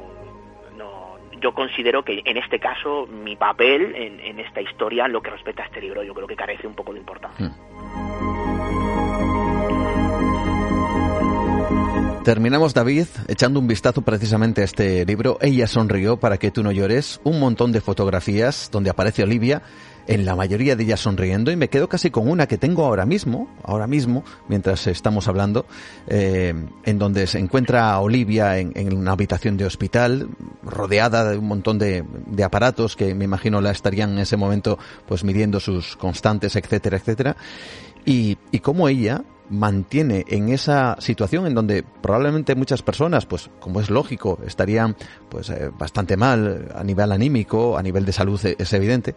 No, yo considero que en este caso mi papel en, esta historia, en lo que respecta a este libro, yo creo que carece un poco de importancia. Hmm. Terminamos, David, echando un vistazo precisamente a este libro. Ella sonrió para que tú no llores. Un montón de fotografías donde aparece Olivia, en la mayoría de ellas sonriendo, y me quedo casi con una que tengo ahora mismo, ahora mismo, mientras estamos hablando, eh, en donde se encuentra a Olivia en, una habitación de hospital, rodeada de un montón de, aparatos que me imagino la estarían en ese momento pues midiendo sus constantes, etcétera, etcétera. Y, y cómo ella, mantiene en esa situación en donde probablemente muchas personas, pues como es lógico, estarían pues eh, bastante mal a nivel anímico, a nivel de salud e, es evidente,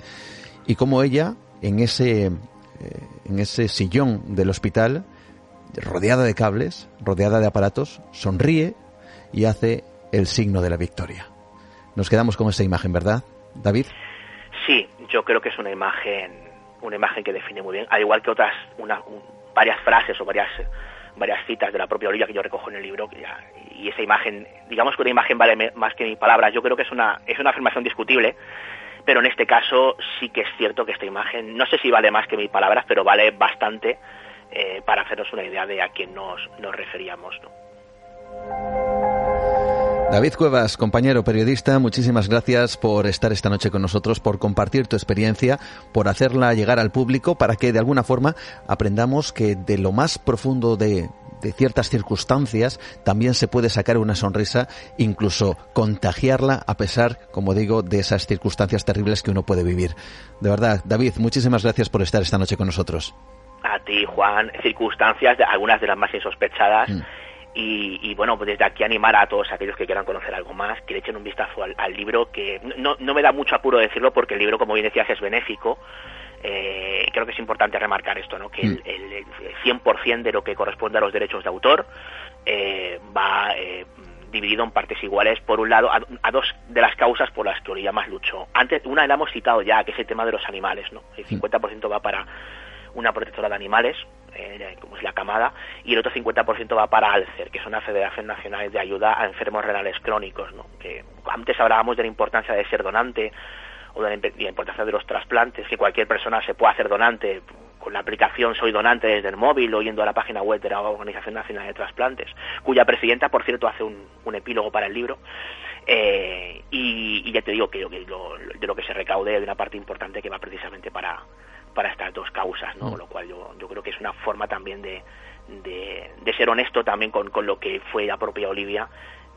y como ella en ese eh, en ese sillón del hospital rodeada de cables, rodeada de aparatos, sonríe y hace el signo de la victoria. Nos quedamos con esa imagen, ¿verdad, David? Sí, yo creo que es una imagen una imagen que define muy bien, al igual que otras una, varias frases o varias varias citas de la propia Olivia que yo recojo en el libro y esa imagen digamos que una imagen vale más que mi palabras yo creo que es una es una afirmación discutible pero en este caso sí que es cierto que esta imagen no sé si vale más que mis palabras pero vale bastante eh, para hacernos una idea de a quién nos, nos referíamos. David Cuevas, compañero periodista, muchísimas gracias por estar esta noche con nosotros, por compartir tu experiencia, por hacerla llegar al público para que de alguna forma aprendamos que de lo más profundo de, ciertas circunstancias también se puede sacar una sonrisa, incluso contagiarla a pesar, como digo, de esas circunstancias terribles que uno puede vivir. De verdad, David, muchísimas gracias por estar esta noche con nosotros. A ti, Juan, circunstancias, algunas de las más insospechadas. Mm. Y, bueno, pues desde aquí animar a todos aquellos que quieran conocer algo más, que le echen un vistazo al, libro, que no, no, me da mucho apuro decirlo porque el libro, como bien decías, es benéfico. Eh, creo que es importante remarcar esto, ¿no? que el, mm. el, 100% de lo que corresponde a los derechos de autor eh, va eh, dividido en partes iguales, por un lado, a, dos de las causas por las que Orilla más luchó. Antes, una la hemos citado ya, que es el tema de los animales, ¿no? El 50% mm. va para una protectora de animales, como es la camada, y el otro 50% va para ALCER, que es una Federación Nacional de Ayuda a Enfermos Renales Crónicos, ¿no? que antes hablábamos de la importancia de ser donante o de la importancia de los trasplantes, que cualquier persona se pueda hacer donante con la aplicación Soy Donante desde el móvil o yendo a la página web de la Organización Nacional de Trasplantes, cuya presidenta, por cierto, hace un, epílogo para el libro. Eh, y, ya te digo que, de lo que se recaude de una parte importante que va precisamente para, para estas dos causas, ¿no? Mm. Lo cual yo, yo creo que es una forma también de, de, ser honesto también con, con, lo que fue la propia Olivia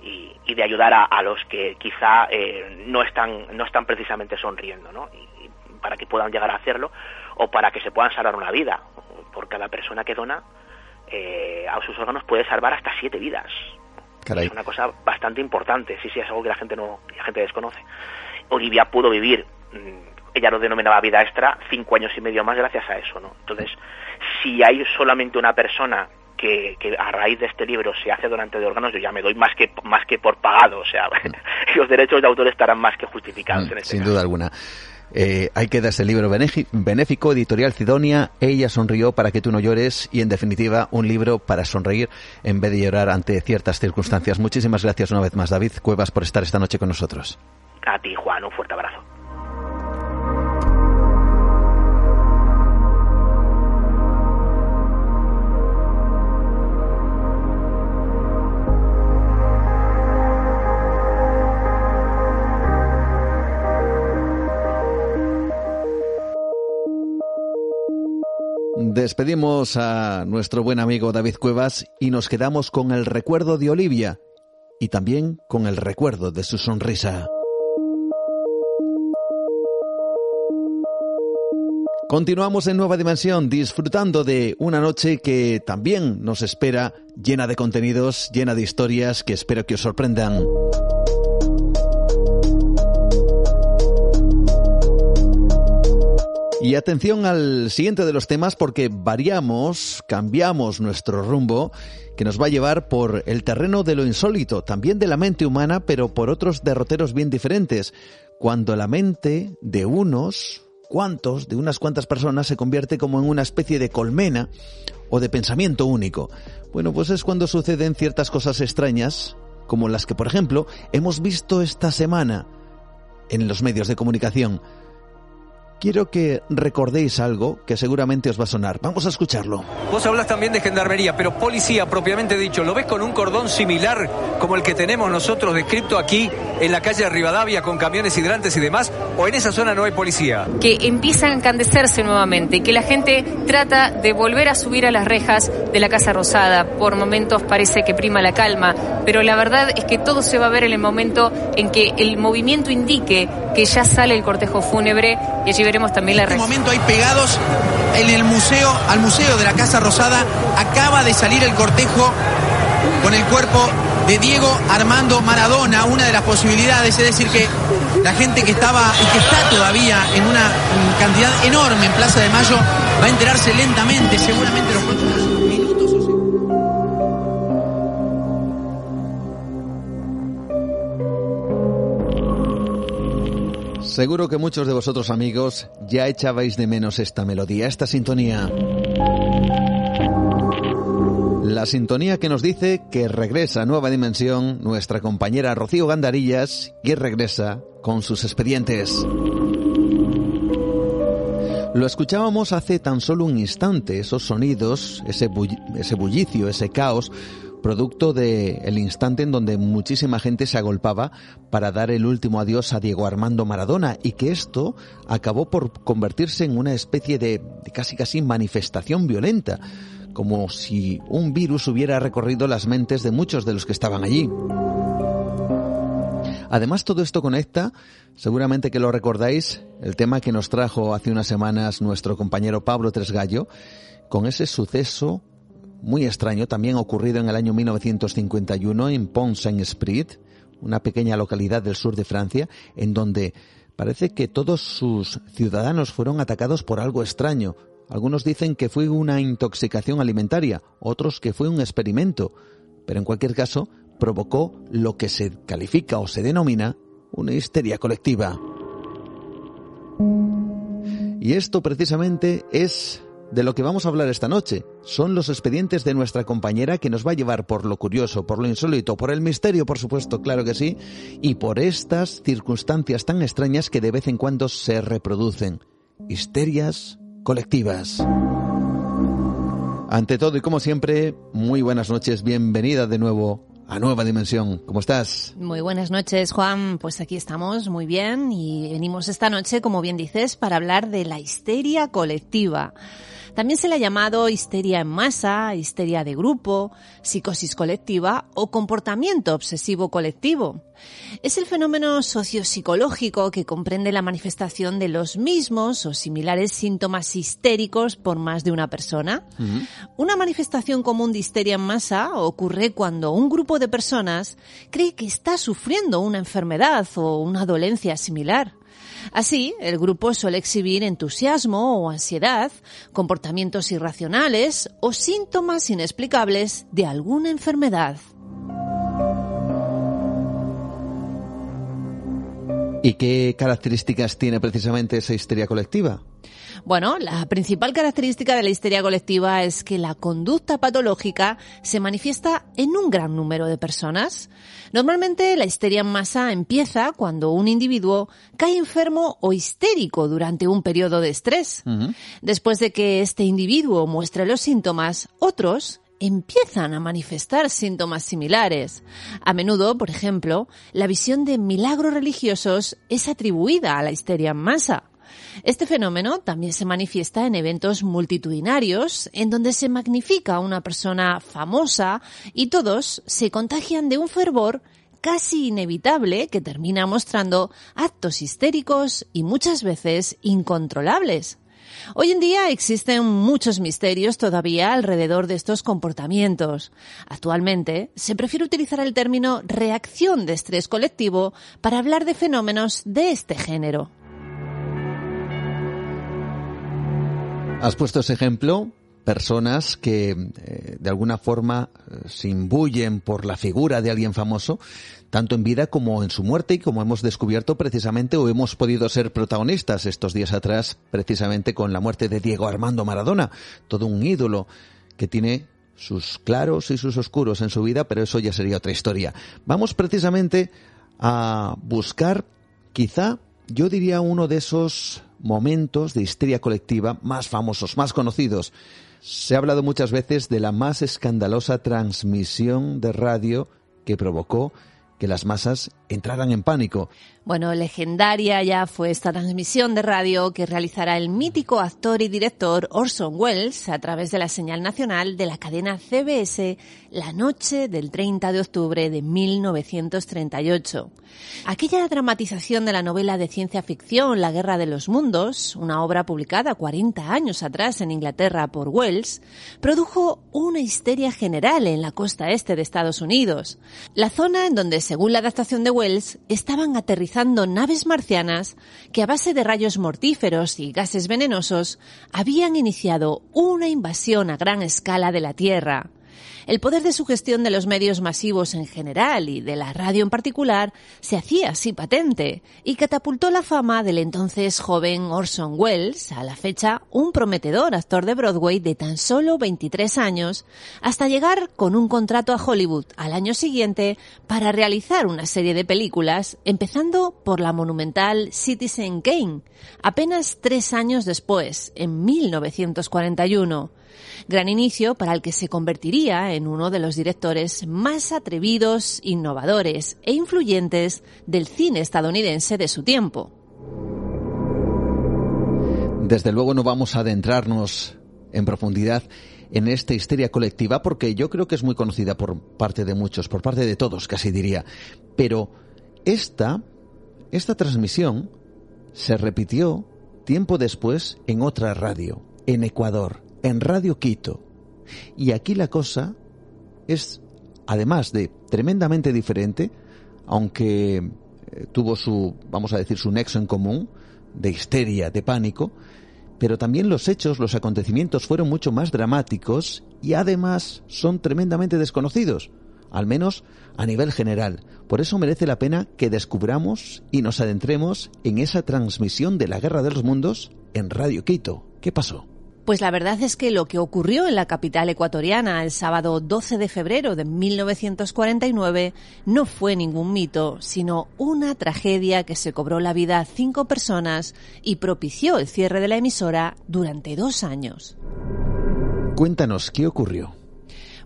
y, y de ayudar a, a, los que quizá eh, no están no están precisamente sonriendo, ¿no? Y, para que puedan llegar a hacerlo o para que se puedan salvar una vida. Por cada persona que dona eh, a sus órganos puede salvar hasta siete vidas. Es una cosa bastante importante. Sí, sí, es algo que la gente no la gente desconoce. Olivia pudo vivir mm, ella lo denominaba vida extra, cinco años y medio más gracias a eso, ¿no? Entonces, si hay solamente una persona que, a raíz de este libro se hace donante de órganos, yo ya me doy más que más que por pagado, o sea, los derechos de autor estarán más que justificados mm, en este Sin duda alguna. Eh, hay que darse el libro benéfico, editorial Cidonia, Ella sonrió para que tú no llores y en definitiva un libro para sonreír en vez de llorar ante ciertas circunstancias. Muchísimas gracias una vez más David Cuevas por estar esta noche con nosotros. A ti Juan, un fuerte abrazo. Despedimos a nuestro buen amigo David Cuevas y nos quedamos con el recuerdo de Olivia y también con el recuerdo de su sonrisa. Continuamos en Nueva Dimensión disfrutando de una noche que también nos espera llena de contenidos, llena de historias que espero que os sorprendan. Y atención al siguiente de los temas porque variamos, cambiamos nuestro rumbo que nos va a llevar por el terreno de lo insólito, también de la mente humana, pero por otros derroteros bien diferentes. Cuando la mente de unos cuantos, de unas cuantas personas, se convierte como en una especie de colmena o de pensamiento único. Bueno, pues es cuando suceden ciertas cosas extrañas, como las que, por ejemplo, hemos visto esta semana en los medios de comunicación quiero que recordéis algo que seguramente os va a sonar. Vamos a escucharlo. Vos hablas también de gendarmería, pero policía propiamente dicho, ¿lo ves con un cordón similar como el que tenemos nosotros descrito aquí en la calle de Rivadavia con camiones hidrantes y demás? ¿O en esa zona no hay policía? Que empiezan a encandecerse nuevamente, que la gente trata de volver a subir a las rejas de la Casa Rosada. Por momentos parece que prima la calma, pero la verdad es que todo se va a ver en el momento en que el movimiento indique que ya sale el cortejo fúnebre y allí también la En este momento hay pegados en el museo, al museo de la Casa Rosada, acaba de salir el cortejo con el cuerpo de Diego Armando Maradona, una de las posibilidades, es decir, que la gente que estaba y que está todavía en una cantidad enorme en Plaza de Mayo va a enterarse lentamente, seguramente los próximos Seguro que muchos de vosotros amigos ya echabais de menos esta melodía, esta sintonía. La sintonía que nos dice que regresa a Nueva Dimensión nuestra compañera Rocío Gandarillas y regresa con sus expedientes. Lo escuchábamos hace tan solo un instante, esos sonidos, ese, ese bullicio, ese caos, producto del el instante en donde muchísima gente se agolpaba para dar el último adiós a Diego Armando Maradona y que esto acabó por convertirse en una especie de, de casi casi manifestación violenta, como si un virus hubiera recorrido las mentes de muchos de los que estaban allí. Además, todo esto conecta, seguramente que lo recordáis, el tema que nos trajo hace unas semanas nuestro compañero Pablo Tresgallo, con ese suceso muy extraño, también ocurrido en el año 1951 en Pont-Saint-Esprit, una pequeña localidad del sur de Francia, en donde parece que todos sus ciudadanos fueron atacados por algo extraño. Algunos dicen que fue una intoxicación alimentaria, otros que fue un experimento, pero en cualquier caso provocó lo que se califica o se denomina una histeria colectiva. Y esto precisamente es de lo que vamos a hablar esta noche. Son los expedientes de nuestra compañera que nos va a llevar por lo curioso, por lo insólito, por el misterio, por supuesto, claro que sí, y por estas circunstancias tan extrañas que de vez en cuando se reproducen. Histerias colectivas. Ante todo y como siempre, muy buenas noches, bienvenida de nuevo a Nueva Dimensión. ¿Cómo estás? Muy buenas noches, Juan. Pues aquí estamos muy bien y venimos esta noche, como bien dices, para hablar de la histeria colectiva. También se le ha llamado histeria en masa, histeria de grupo, psicosis colectiva o comportamiento obsesivo colectivo. Es el fenómeno sociopsicológico que comprende la manifestación de los mismos o similares síntomas histéricos por más de una persona. Una manifestación común de histeria en masa ocurre cuando un grupo de personas cree que está sufriendo una enfermedad o una dolencia similar. Así, el grupo suele exhibir entusiasmo o ansiedad, comportamientos irracionales o síntomas inexplicables de alguna enfermedad. ¿Y qué características tiene precisamente esa histeria colectiva? Bueno, la principal característica de la histeria colectiva es que la conducta patológica se manifiesta en un gran número de personas. Normalmente la histeria en masa empieza cuando un individuo cae enfermo o histérico durante un periodo de estrés. Después de que este individuo muestre los síntomas, otros empiezan a manifestar síntomas similares. A menudo, por ejemplo, la visión de milagros religiosos es atribuida a la histeria en masa. Este fenómeno también se manifiesta en eventos multitudinarios, en donde se magnifica a una persona famosa y todos se contagian de un fervor casi inevitable que termina mostrando actos histéricos y muchas veces incontrolables. Hoy en día existen muchos misterios todavía alrededor de estos comportamientos. Actualmente se prefiere utilizar el término reacción de estrés colectivo para hablar de fenómenos de este género. Has puesto ese ejemplo, personas que eh, de alguna forma eh, se imbuyen por la figura de alguien famoso, tanto en vida como en su muerte, y como hemos descubierto precisamente o hemos podido ser protagonistas estos días atrás, precisamente con la muerte de Diego Armando Maradona, todo un ídolo que tiene sus claros y sus oscuros en su vida, pero eso ya sería otra historia. Vamos precisamente a buscar, quizá, yo diría uno de esos momentos de histeria colectiva más famosos, más conocidos. Se ha hablado muchas veces de la más escandalosa transmisión de radio que provocó que las masas entraran en pánico. Bueno, legendaria ya fue esta transmisión de radio que realizará el mítico actor y director Orson Welles a través de la señal nacional de la cadena CBS la noche del 30 de octubre de 1938. Aquella dramatización de la novela de ciencia ficción La Guerra de los Mundos, una obra publicada 40 años atrás en Inglaterra por Wells, produjo una histeria general en la costa este de Estados Unidos, la zona en donde, según la adaptación de Wells, estaban aterrizando naves marcianas que a base de rayos mortíferos y gases venenosos habían iniciado una invasión a gran escala de la Tierra. El poder de sugestión de los medios masivos en general y de la radio en particular se hacía así patente y catapultó la fama del entonces joven Orson Welles, a la fecha un prometedor actor de Broadway de tan solo 23 años, hasta llegar con un contrato a Hollywood al año siguiente para realizar una serie de películas, empezando por la monumental Citizen Kane, apenas tres años después, en 1941 gran inicio para el que se convertiría en uno de los directores más atrevidos, innovadores e influyentes del cine estadounidense de su tiempo. Desde luego no vamos a adentrarnos en profundidad en esta histeria colectiva porque yo creo que es muy conocida por parte de muchos, por parte de todos, casi diría. Pero esta, esta transmisión se repitió tiempo después en otra radio, en Ecuador en Radio Quito. Y aquí la cosa es, además de tremendamente diferente, aunque eh, tuvo su, vamos a decir, su nexo en común, de histeria, de pánico, pero también los hechos, los acontecimientos fueron mucho más dramáticos y además son tremendamente desconocidos, al menos a nivel general. Por eso merece la pena que descubramos y nos adentremos en esa transmisión de la Guerra de los Mundos en Radio Quito. ¿Qué pasó? Pues la verdad es que lo que ocurrió en la capital ecuatoriana el sábado 12 de febrero de 1949 no fue ningún mito, sino una tragedia que se cobró la vida a cinco personas y propició el cierre de la emisora durante dos años. Cuéntanos, ¿qué ocurrió?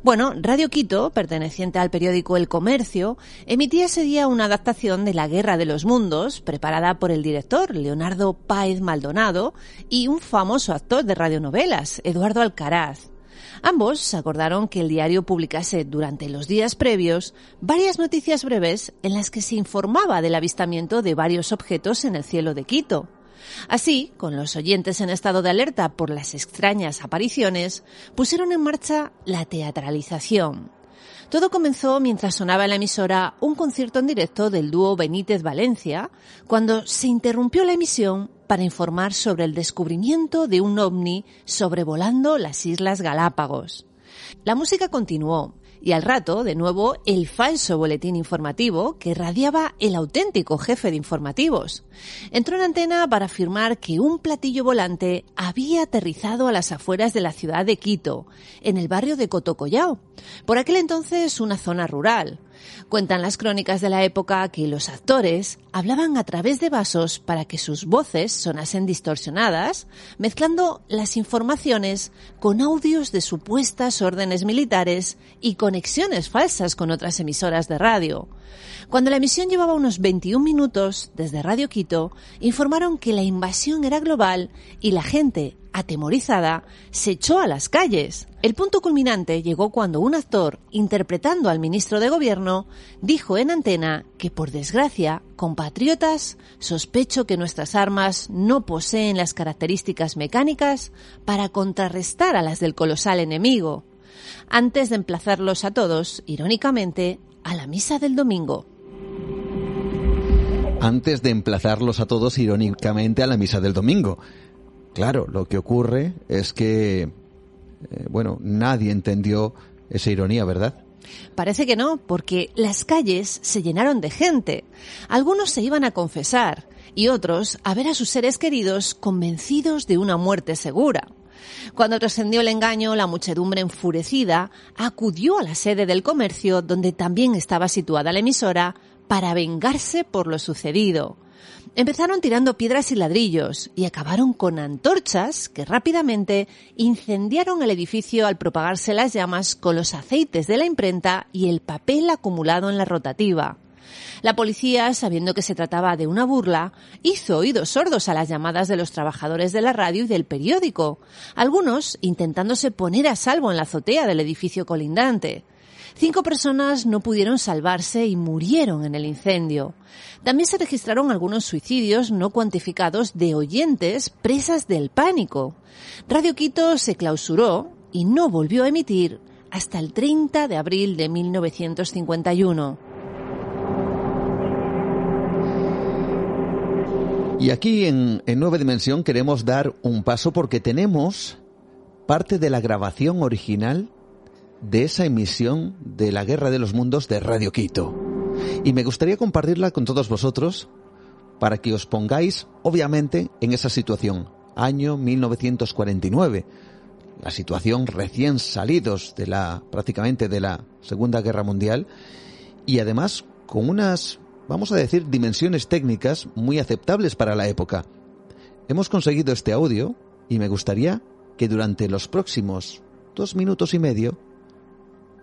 Bueno, Radio Quito, perteneciente al periódico El Comercio, emitía ese día una adaptación de La Guerra de los Mundos, preparada por el director Leonardo Páez Maldonado y un famoso actor de radionovelas, Eduardo Alcaraz. Ambos acordaron que el diario publicase durante los días previos varias noticias breves en las que se informaba del avistamiento de varios objetos en el cielo de Quito. Así, con los oyentes en estado de alerta por las extrañas apariciones, pusieron en marcha la teatralización. Todo comenzó mientras sonaba en la emisora un concierto en directo del dúo Benítez Valencia, cuando se interrumpió la emisión para informar sobre el descubrimiento de un ovni sobrevolando las Islas Galápagos. La música continuó y al rato, de nuevo, el falso boletín informativo que radiaba el auténtico jefe de informativos. Entró en antena para afirmar que un platillo volante había aterrizado a las afueras de la ciudad de Quito, en el barrio de Cotocollao, por aquel entonces una zona rural. Cuentan las crónicas de la época que los actores hablaban a través de vasos para que sus voces sonasen distorsionadas, mezclando las informaciones con audios de supuestas órdenes militares y conexiones falsas con otras emisoras de radio. Cuando la emisión llevaba unos 21 minutos, desde Radio Quito, informaron que la invasión era global y la gente, atemorizada, se echó a las calles. El punto culminante llegó cuando un actor, interpretando al ministro de Gobierno, dijo en antena que, por desgracia, compatriotas, sospecho que nuestras armas no poseen las características mecánicas para contrarrestar a las del colosal enemigo. Antes de emplazarlos a todos, irónicamente, a la misa del domingo antes de emplazarlos a todos irónicamente a la misa del domingo. Claro, lo que ocurre es que, eh, bueno, nadie entendió esa ironía, ¿verdad? Parece que no, porque las calles se llenaron de gente. Algunos se iban a confesar y otros a ver a sus seres queridos convencidos de una muerte segura. Cuando trascendió el engaño, la muchedumbre enfurecida acudió a la sede del comercio donde también estaba situada la emisora para vengarse por lo sucedido. Empezaron tirando piedras y ladrillos y acabaron con antorchas que rápidamente incendiaron el edificio al propagarse las llamas con los aceites de la imprenta y el papel acumulado en la rotativa. La policía, sabiendo que se trataba de una burla, hizo oídos sordos a las llamadas de los trabajadores de la radio y del periódico, algunos intentándose poner a salvo en la azotea del edificio colindante. Cinco personas no pudieron salvarse y murieron en el incendio. También se registraron algunos suicidios no cuantificados de oyentes presas del pánico. Radio Quito se clausuró y no volvió a emitir hasta el 30 de abril de 1951. Y aquí en, en, Nueva Dimensión queremos dar un paso porque tenemos parte de la grabación original de esa emisión de la Guerra de los Mundos de Radio Quito. Y me gustaría compartirla con todos vosotros para que os pongáis, obviamente, en esa situación. Año 1949. La situación recién salidos de la, prácticamente de la Segunda Guerra Mundial. Y además con unas, vamos a decir, dimensiones técnicas muy aceptables para la época. Hemos conseguido este audio y me gustaría que durante los próximos dos minutos y medio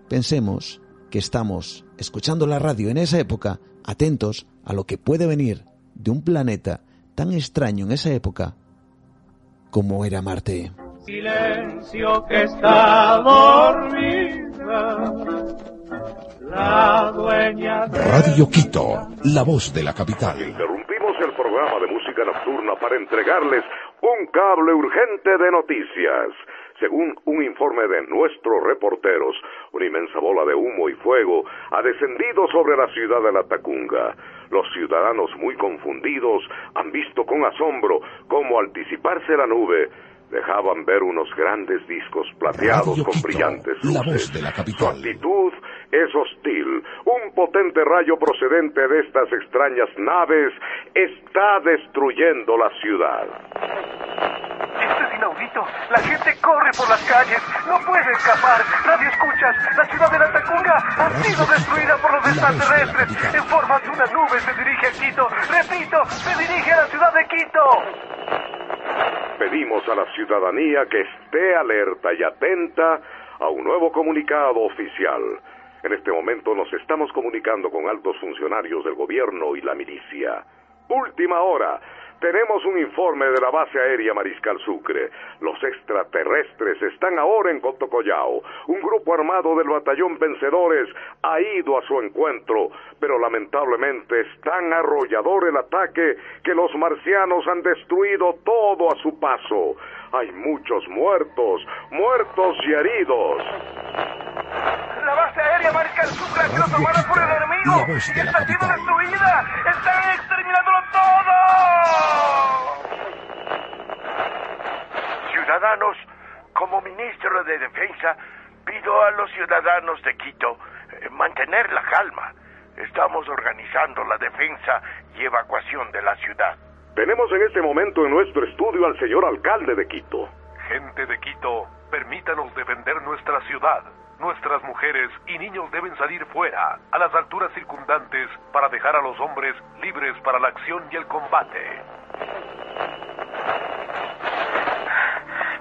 Pensemos que estamos escuchando la radio en esa época, atentos a lo que puede venir de un planeta tan extraño en esa época como era Marte. Silencio que está dormida. La dueña Radio Quito, la voz de la capital. Interrumpimos el programa de música nocturna para entregarles un cable urgente de noticias. Según un informe de nuestros reporteros, una inmensa bola de humo y fuego ha descendido sobre la ciudad de La Tacunga. Los ciudadanos muy confundidos han visto con asombro cómo al disiparse la nube dejaban ver unos grandes discos plateados con brillantes luces. Su actitud es hostil. Un potente rayo procedente de estas extrañas naves está destruyendo la ciudad. Esto es inaudito. La gente corre por las calles. No puede escapar. Radio escuchas. La ciudad de la Tacunga ha sido destruida por los extraterrestres. En forma de una nube se dirige a Quito. Repito, se dirige a la ciudad de Quito. Pedimos a la ciudadanía que esté alerta y atenta a un nuevo comunicado oficial. En este momento nos estamos comunicando con altos funcionarios del gobierno y la milicia. Última hora. Tenemos un informe de la base aérea Mariscal Sucre. Los extraterrestres están ahora en Cotocollao. Un grupo armado del batallón Vencedores ha ido a su encuentro, pero lamentablemente es tan arrollador el ataque que los marcianos han destruido todo a su paso. Hay muchos muertos, muertos y heridos. Por el enemigo y está siendo destruida. Están exterminándolo todo. Ciudadanos, como ministro de Defensa, pido a los ciudadanos de Quito eh, mantener la calma. Estamos organizando la defensa y evacuación de la ciudad. Tenemos en este momento en nuestro estudio al señor alcalde de Quito. Gente de Quito, permítanos defender nuestra ciudad. Nuestras mujeres y niños deben salir fuera, a las alturas circundantes, para dejar a los hombres libres para la acción y el combate.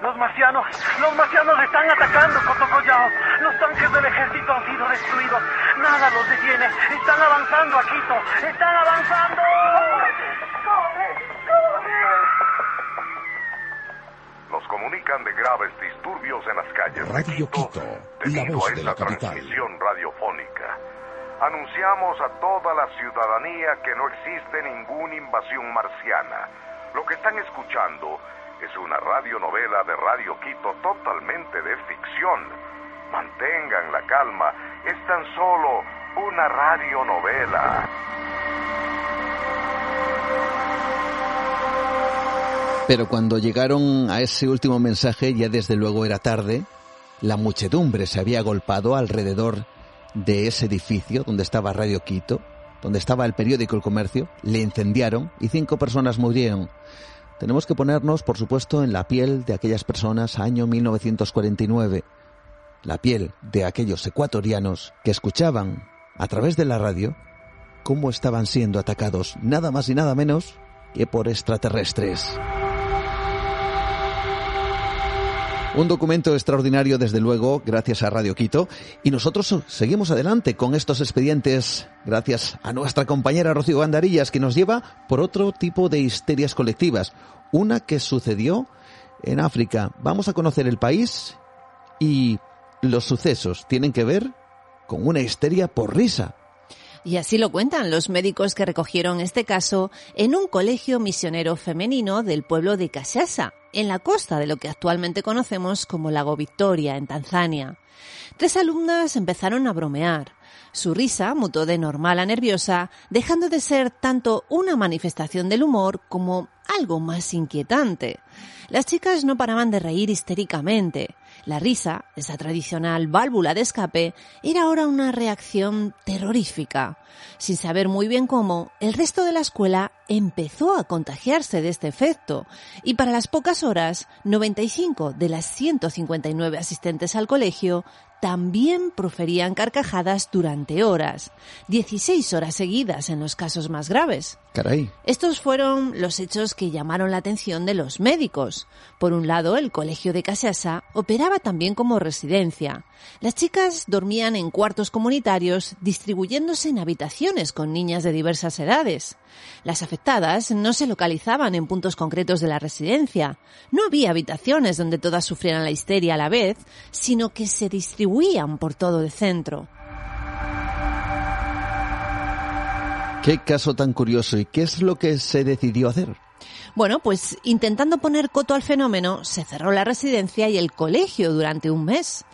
Los marcianos, los marcianos están atacando Cotocollao. Los tanques del ejército han sido destruidos. Nada los detiene. Están avanzando a Quito. Están avanzando. Nos comunican de graves disturbios en las calles. Radio Quito, la debido voz a de esta la capital. transmisión radiofónica. Anunciamos a toda la ciudadanía que no existe ninguna invasión marciana. Lo que están escuchando es una radionovela de Radio Quito totalmente de ficción. Mantengan la calma, es tan solo una radionovela. Pero cuando llegaron a ese último mensaje, ya desde luego era tarde, la muchedumbre se había agolpado alrededor de ese edificio donde estaba Radio Quito, donde estaba el periódico El Comercio, le incendiaron y cinco personas murieron. Tenemos que ponernos, por supuesto, en la piel de aquellas personas año 1949, la piel de aquellos ecuatorianos que escuchaban a través de la radio cómo estaban siendo atacados nada más y nada menos que por extraterrestres. Un documento extraordinario, desde luego, gracias a Radio Quito. Y nosotros seguimos adelante con estos expedientes, gracias a nuestra compañera Rocío Gandarillas, que nos lleva por otro tipo de histerias colectivas. Una que sucedió en África. Vamos a conocer el país y los sucesos tienen que ver con una histeria por risa. Y así lo cuentan los médicos que recogieron este caso en un colegio misionero femenino del pueblo de Kashasa, en la costa de lo que actualmente conocemos como Lago Victoria, en Tanzania. Tres alumnas empezaron a bromear. Su risa mutó de normal a nerviosa, dejando de ser tanto una manifestación del humor como algo más inquietante. Las chicas no paraban de reír histéricamente. La risa, esa tradicional válvula de escape, era ahora una reacción terrorífica. Sin saber muy bien cómo, el resto de la escuela empezó a contagiarse de este efecto y para las pocas horas, 95 de las 159 asistentes al colegio también proferían carcajadas durante horas, 16 horas seguidas en los casos más graves. Caray. Estos fueron los hechos que llamaron la atención de los médicos. Por un lado, el colegio de Casasa operaba también como residencia. Las chicas dormían en cuartos comunitarios, distribuyéndose en habitaciones con niñas de diversas edades. Las afectadas no se localizaban en puntos concretos de la residencia. No había habitaciones donde todas sufrieran la histeria a la vez, sino que se distribuían por todo el centro. Qué caso tan curioso y qué es lo que se decidió hacer. Bueno, pues intentando poner coto al fenómeno, se cerró la residencia y el colegio durante un mes.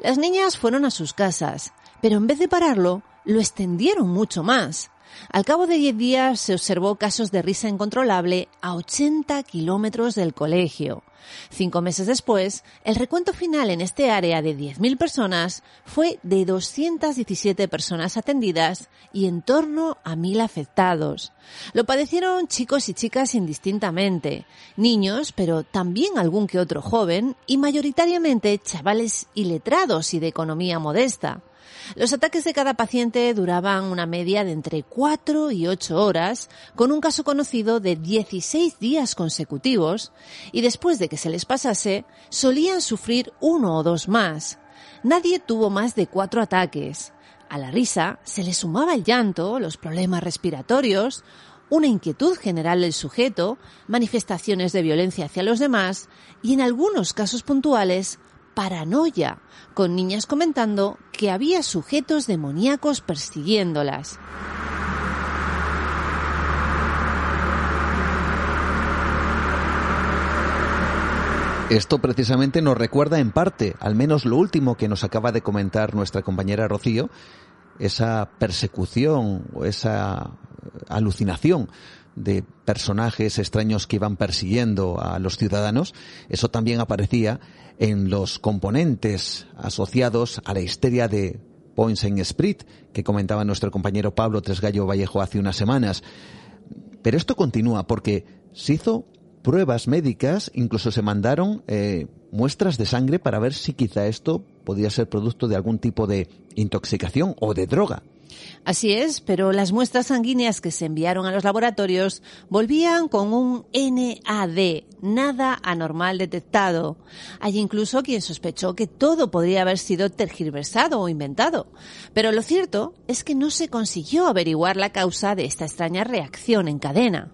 Las niñas fueron a sus casas, pero en vez de pararlo, lo extendieron mucho más. Al cabo de 10 días se observó casos de risa incontrolable a 80 kilómetros del colegio. Cinco meses después, el recuento final en este área de 10.000 personas fue de 217 personas atendidas y en torno a 1.000 afectados. Lo padecieron chicos y chicas indistintamente, niños, pero también algún que otro joven, y mayoritariamente chavales iletrados y de economía modesta. Los ataques de cada paciente duraban una media de entre 4 y 8 horas, con un caso conocido de 16 días consecutivos, y después de que se les pasase, solían sufrir uno o dos más. Nadie tuvo más de cuatro ataques. A la risa se le sumaba el llanto, los problemas respiratorios, una inquietud general del sujeto, manifestaciones de violencia hacia los demás y, en algunos casos puntuales, paranoia, con niñas comentando que había sujetos demoníacos persiguiéndolas. Esto precisamente nos recuerda en parte, al menos lo último que nos acaba de comentar nuestra compañera Rocío, esa persecución o esa alucinación de personajes extraños que iban persiguiendo a los ciudadanos, eso también aparecía en los componentes asociados a la histeria de Points en Sprit, que comentaba nuestro compañero Pablo Tresgallo Vallejo hace unas semanas. Pero esto continúa porque se hizo pruebas médicas, incluso se mandaron eh, muestras de sangre para ver si quizá esto podía ser producto de algún tipo de intoxicación o de droga. Así es, pero las muestras sanguíneas que se enviaron a los laboratorios volvían con un NAD, nada anormal detectado. Hay incluso quien sospechó que todo podría haber sido tergiversado o inventado. Pero lo cierto es que no se consiguió averiguar la causa de esta extraña reacción en cadena.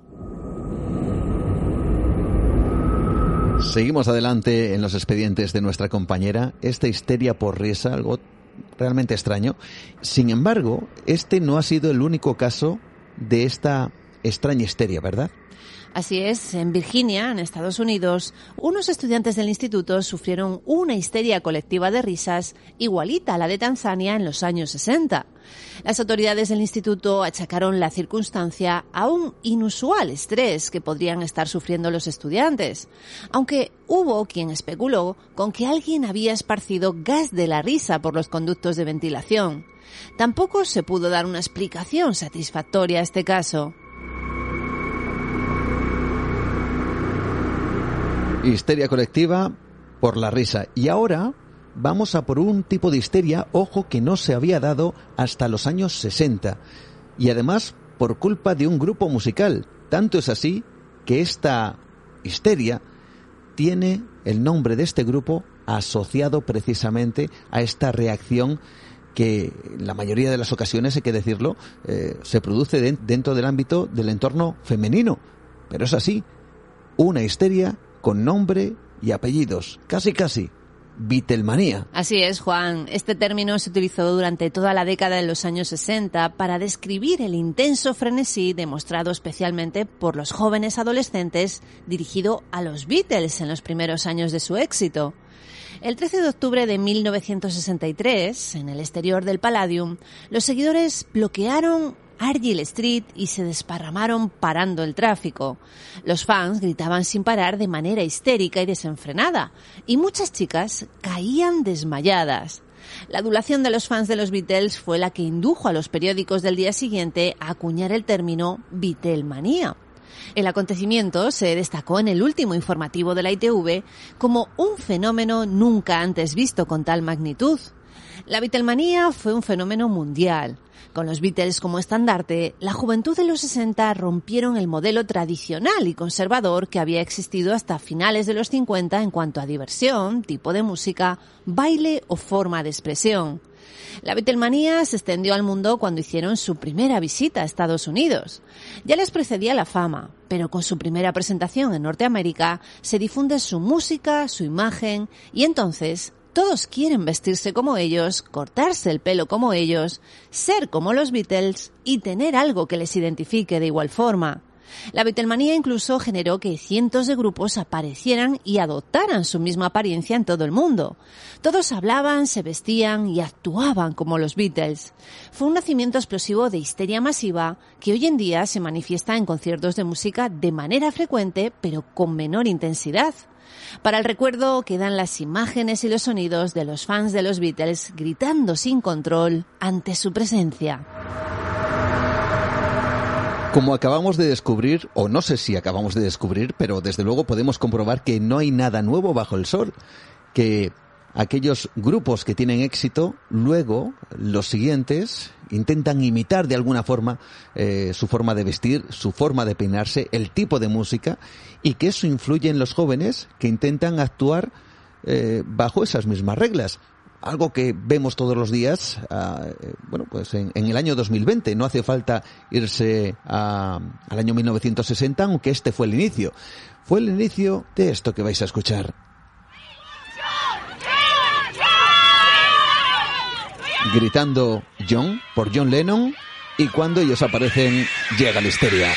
Seguimos adelante en los expedientes de nuestra compañera. Esta histeria por risa, algo realmente extraño. Sin embargo, este no ha sido el único caso de esta extraña histeria, ¿verdad? Así es, en Virginia, en Estados Unidos, unos estudiantes del instituto sufrieron una histeria colectiva de risas igualita a la de Tanzania en los años 60. Las autoridades del instituto achacaron la circunstancia a un inusual estrés que podrían estar sufriendo los estudiantes, aunque hubo quien especuló con que alguien había esparcido gas de la risa por los conductos de ventilación. Tampoco se pudo dar una explicación satisfactoria a este caso. Histeria colectiva por la risa. Y ahora vamos a por un tipo de histeria, ojo, que no se había dado hasta los años 60. Y además por culpa de un grupo musical. Tanto es así que esta histeria tiene el nombre de este grupo asociado precisamente a esta reacción que en la mayoría de las ocasiones, hay que decirlo, eh, se produce dentro del ámbito del entorno femenino. Pero es así, una histeria con nombre y apellidos, casi casi. Beatlemanía. Así es, Juan. Este término se utilizó durante toda la década de los años 60 para describir el intenso frenesí demostrado especialmente por los jóvenes adolescentes dirigido a los Beatles en los primeros años de su éxito. El 13 de octubre de 1963, en el exterior del Palladium, los seguidores bloquearon Argyll Street y se desparramaron parando el tráfico. Los fans gritaban sin parar de manera histérica y desenfrenada, y muchas chicas caían desmayadas. La adulación de los fans de los Beatles fue la que indujo a los periódicos del día siguiente a acuñar el término Beatlemanía. El acontecimiento se destacó en el último informativo de la ITV como un fenómeno nunca antes visto con tal magnitud. La Beatlemanía fue un fenómeno mundial. Con los Beatles como estandarte, la juventud de los 60 rompieron el modelo tradicional y conservador que había existido hasta finales de los 50 en cuanto a diversión, tipo de música, baile o forma de expresión. La Beatlemanía se extendió al mundo cuando hicieron su primera visita a Estados Unidos. Ya les precedía la fama, pero con su primera presentación en Norteamérica se difunde su música, su imagen y entonces todos quieren vestirse como ellos, cortarse el pelo como ellos, ser como los Beatles y tener algo que les identifique de igual forma. La Beatlemanía incluso generó que cientos de grupos aparecieran y adoptaran su misma apariencia en todo el mundo. Todos hablaban, se vestían y actuaban como los Beatles. Fue un nacimiento explosivo de histeria masiva que hoy en día se manifiesta en conciertos de música de manera frecuente pero con menor intensidad. Para el recuerdo quedan las imágenes y los sonidos de los fans de los Beatles gritando sin control ante su presencia. Como acabamos de descubrir, o no sé si acabamos de descubrir, pero desde luego podemos comprobar que no hay nada nuevo bajo el sol, que aquellos grupos que tienen éxito, luego los siguientes intentan imitar de alguna forma eh, su forma de vestir, su forma de peinarse, el tipo de música, y que eso influye en los jóvenes que intentan actuar eh, bajo esas mismas reglas algo que vemos todos los días, ah, eh, bueno, pues en, el año 2020. No hace falta irse al año 1960, aunque este fue el inicio. Fue el inicio de esto que vais a escuchar. Gritando John por John Lennon y cuando ellos aparecen llega la histeria.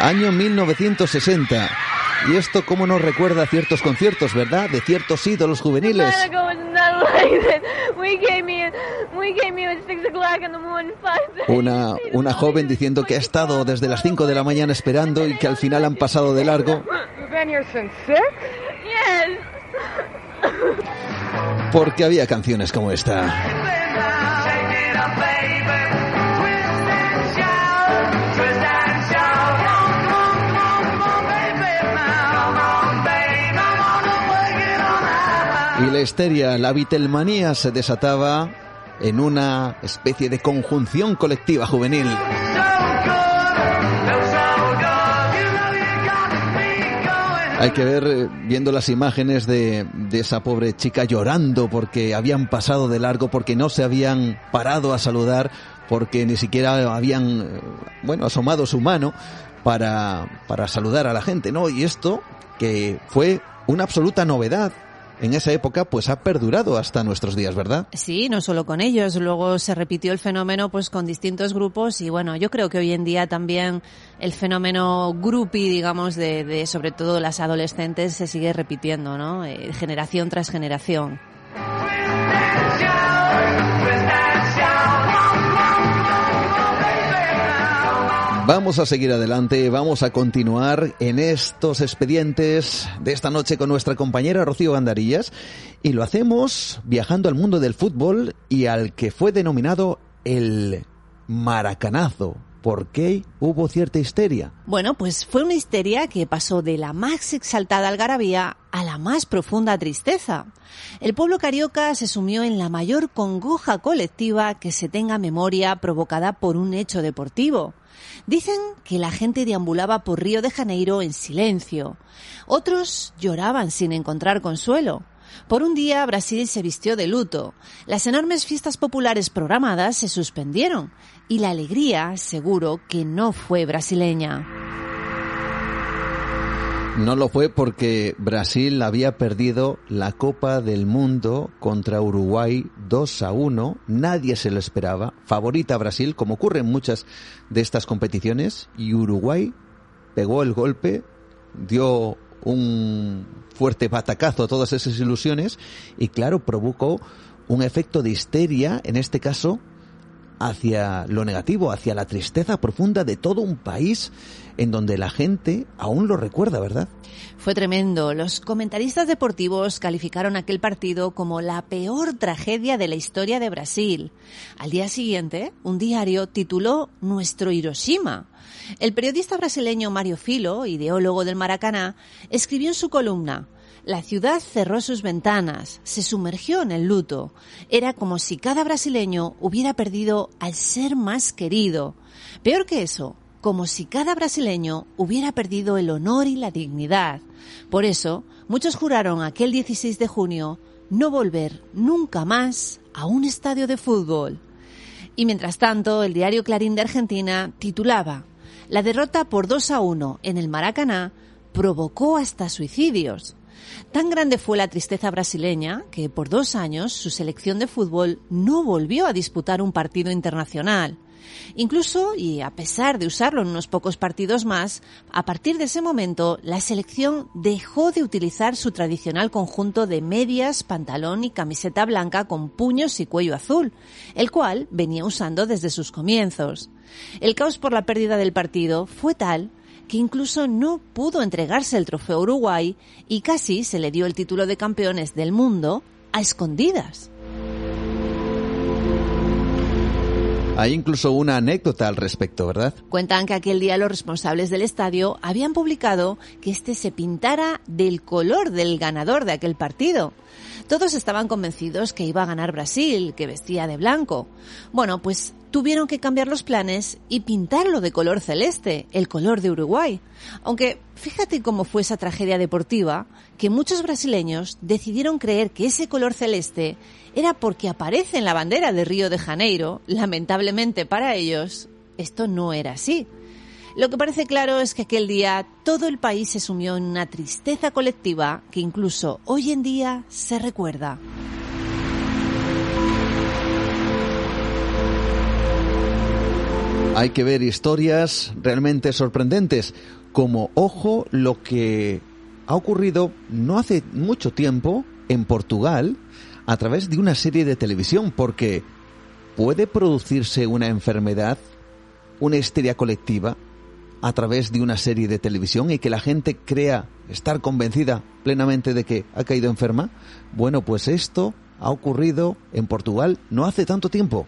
Año 1960. Y esto cómo nos recuerda a ciertos conciertos, ¿verdad? De ciertos ídolos juveniles. Una, una joven diciendo que ha estado desde las 5 de la mañana esperando y que al final han pasado de largo. Porque había canciones como esta. Y la histeria, la vitelmanía se desataba en una especie de conjunción colectiva juvenil. Hay que ver, eh, viendo las imágenes de, de, esa pobre chica llorando porque habían pasado de largo, porque no se habían parado a saludar, porque ni siquiera habían, eh, bueno, asomado su mano para, para saludar a la gente, ¿no? Y esto, que fue una absoluta novedad en esa época pues ha perdurado hasta nuestros días, ¿verdad? Sí, no solo con ellos, luego se repitió el fenómeno pues con distintos grupos y bueno, yo creo que hoy en día también el fenómeno groupie, digamos, de, de sobre todo las adolescentes se sigue repitiendo, ¿no? Eh, generación tras generación. Vamos a seguir adelante, vamos a continuar en estos expedientes de esta noche con nuestra compañera Rocío Gandarillas y lo hacemos viajando al mundo del fútbol y al que fue denominado el maracanazo. ¿Por qué hubo cierta histeria? Bueno, pues fue una histeria que pasó de la más exaltada algarabía a la más profunda tristeza. El pueblo carioca se sumió en la mayor congoja colectiva que se tenga memoria provocada por un hecho deportivo. Dicen que la gente deambulaba por Río de Janeiro en silencio. Otros lloraban sin encontrar consuelo. Por un día Brasil se vistió de luto. Las enormes fiestas populares programadas se suspendieron y la alegría seguro que no fue brasileña. No lo fue porque Brasil había perdido la Copa del Mundo contra Uruguay 2 a 1. Nadie se lo esperaba. Favorita Brasil, como ocurre en muchas de estas competiciones. Y Uruguay pegó el golpe, dio un fuerte batacazo a todas esas ilusiones y claro, provocó un efecto de histeria, en este caso, hacia lo negativo, hacia la tristeza profunda de todo un país en donde la gente aún lo recuerda, ¿verdad? Fue tremendo. Los comentaristas deportivos calificaron aquel partido como la peor tragedia de la historia de Brasil. Al día siguiente, un diario tituló Nuestro Hiroshima. El periodista brasileño Mario Filo, ideólogo del Maracaná, escribió en su columna la ciudad cerró sus ventanas, se sumergió en el luto. Era como si cada brasileño hubiera perdido al ser más querido. Peor que eso, como si cada brasileño hubiera perdido el honor y la dignidad. Por eso, muchos juraron aquel 16 de junio no volver nunca más a un estadio de fútbol. Y mientras tanto, el diario Clarín de Argentina titulaba La derrota por 2 a 1 en el Maracaná provocó hasta suicidios. Tan grande fue la tristeza brasileña que por dos años su selección de fútbol no volvió a disputar un partido internacional. Incluso, y a pesar de usarlo en unos pocos partidos más, a partir de ese momento la selección dejó de utilizar su tradicional conjunto de medias, pantalón y camiseta blanca con puños y cuello azul, el cual venía usando desde sus comienzos. El caos por la pérdida del partido fue tal que incluso no pudo entregarse el trofeo Uruguay y casi se le dio el título de campeones del mundo a escondidas. Hay incluso una anécdota al respecto, ¿verdad? Cuentan que aquel día los responsables del estadio habían publicado que este se pintara del color del ganador de aquel partido. Todos estaban convencidos que iba a ganar Brasil, que vestía de blanco. Bueno, pues tuvieron que cambiar los planes y pintarlo de color celeste, el color de Uruguay. Aunque fíjate cómo fue esa tragedia deportiva, que muchos brasileños decidieron creer que ese color celeste era porque aparece en la bandera de Río de Janeiro. Lamentablemente para ellos, esto no era así. Lo que parece claro es que aquel día todo el país se sumió en una tristeza colectiva que incluso hoy en día se recuerda. Hay que ver historias realmente sorprendentes, como, ojo, lo que ha ocurrido no hace mucho tiempo en Portugal a través de una serie de televisión, porque puede producirse una enfermedad, una histeria colectiva, a través de una serie de televisión y que la gente crea estar convencida plenamente de que ha caído enferma. Bueno, pues esto ha ocurrido en Portugal no hace tanto tiempo.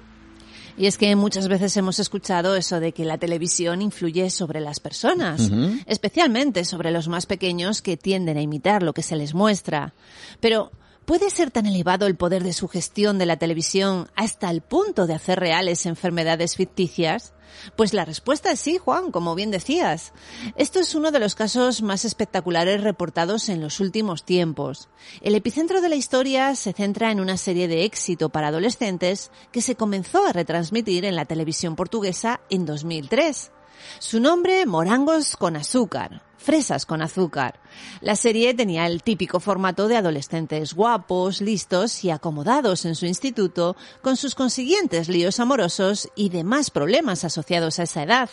Y es que muchas veces hemos escuchado eso de que la televisión influye sobre las personas, especialmente sobre los más pequeños que tienden a imitar lo que se les muestra. Pero, ¿puede ser tan elevado el poder de sugestión de la televisión hasta el punto de hacer reales enfermedades ficticias? Pues la respuesta es sí, Juan, como bien decías. Esto es uno de los casos más espectaculares reportados en los últimos tiempos. El epicentro de la historia se centra en una serie de éxito para adolescentes que se comenzó a retransmitir en la televisión portuguesa en 2003. Su nombre, Morangos con azúcar, fresas con azúcar. La serie tenía el típico formato de adolescentes guapos, listos y acomodados en su instituto, con sus consiguientes líos amorosos y demás problemas asociados a esa edad.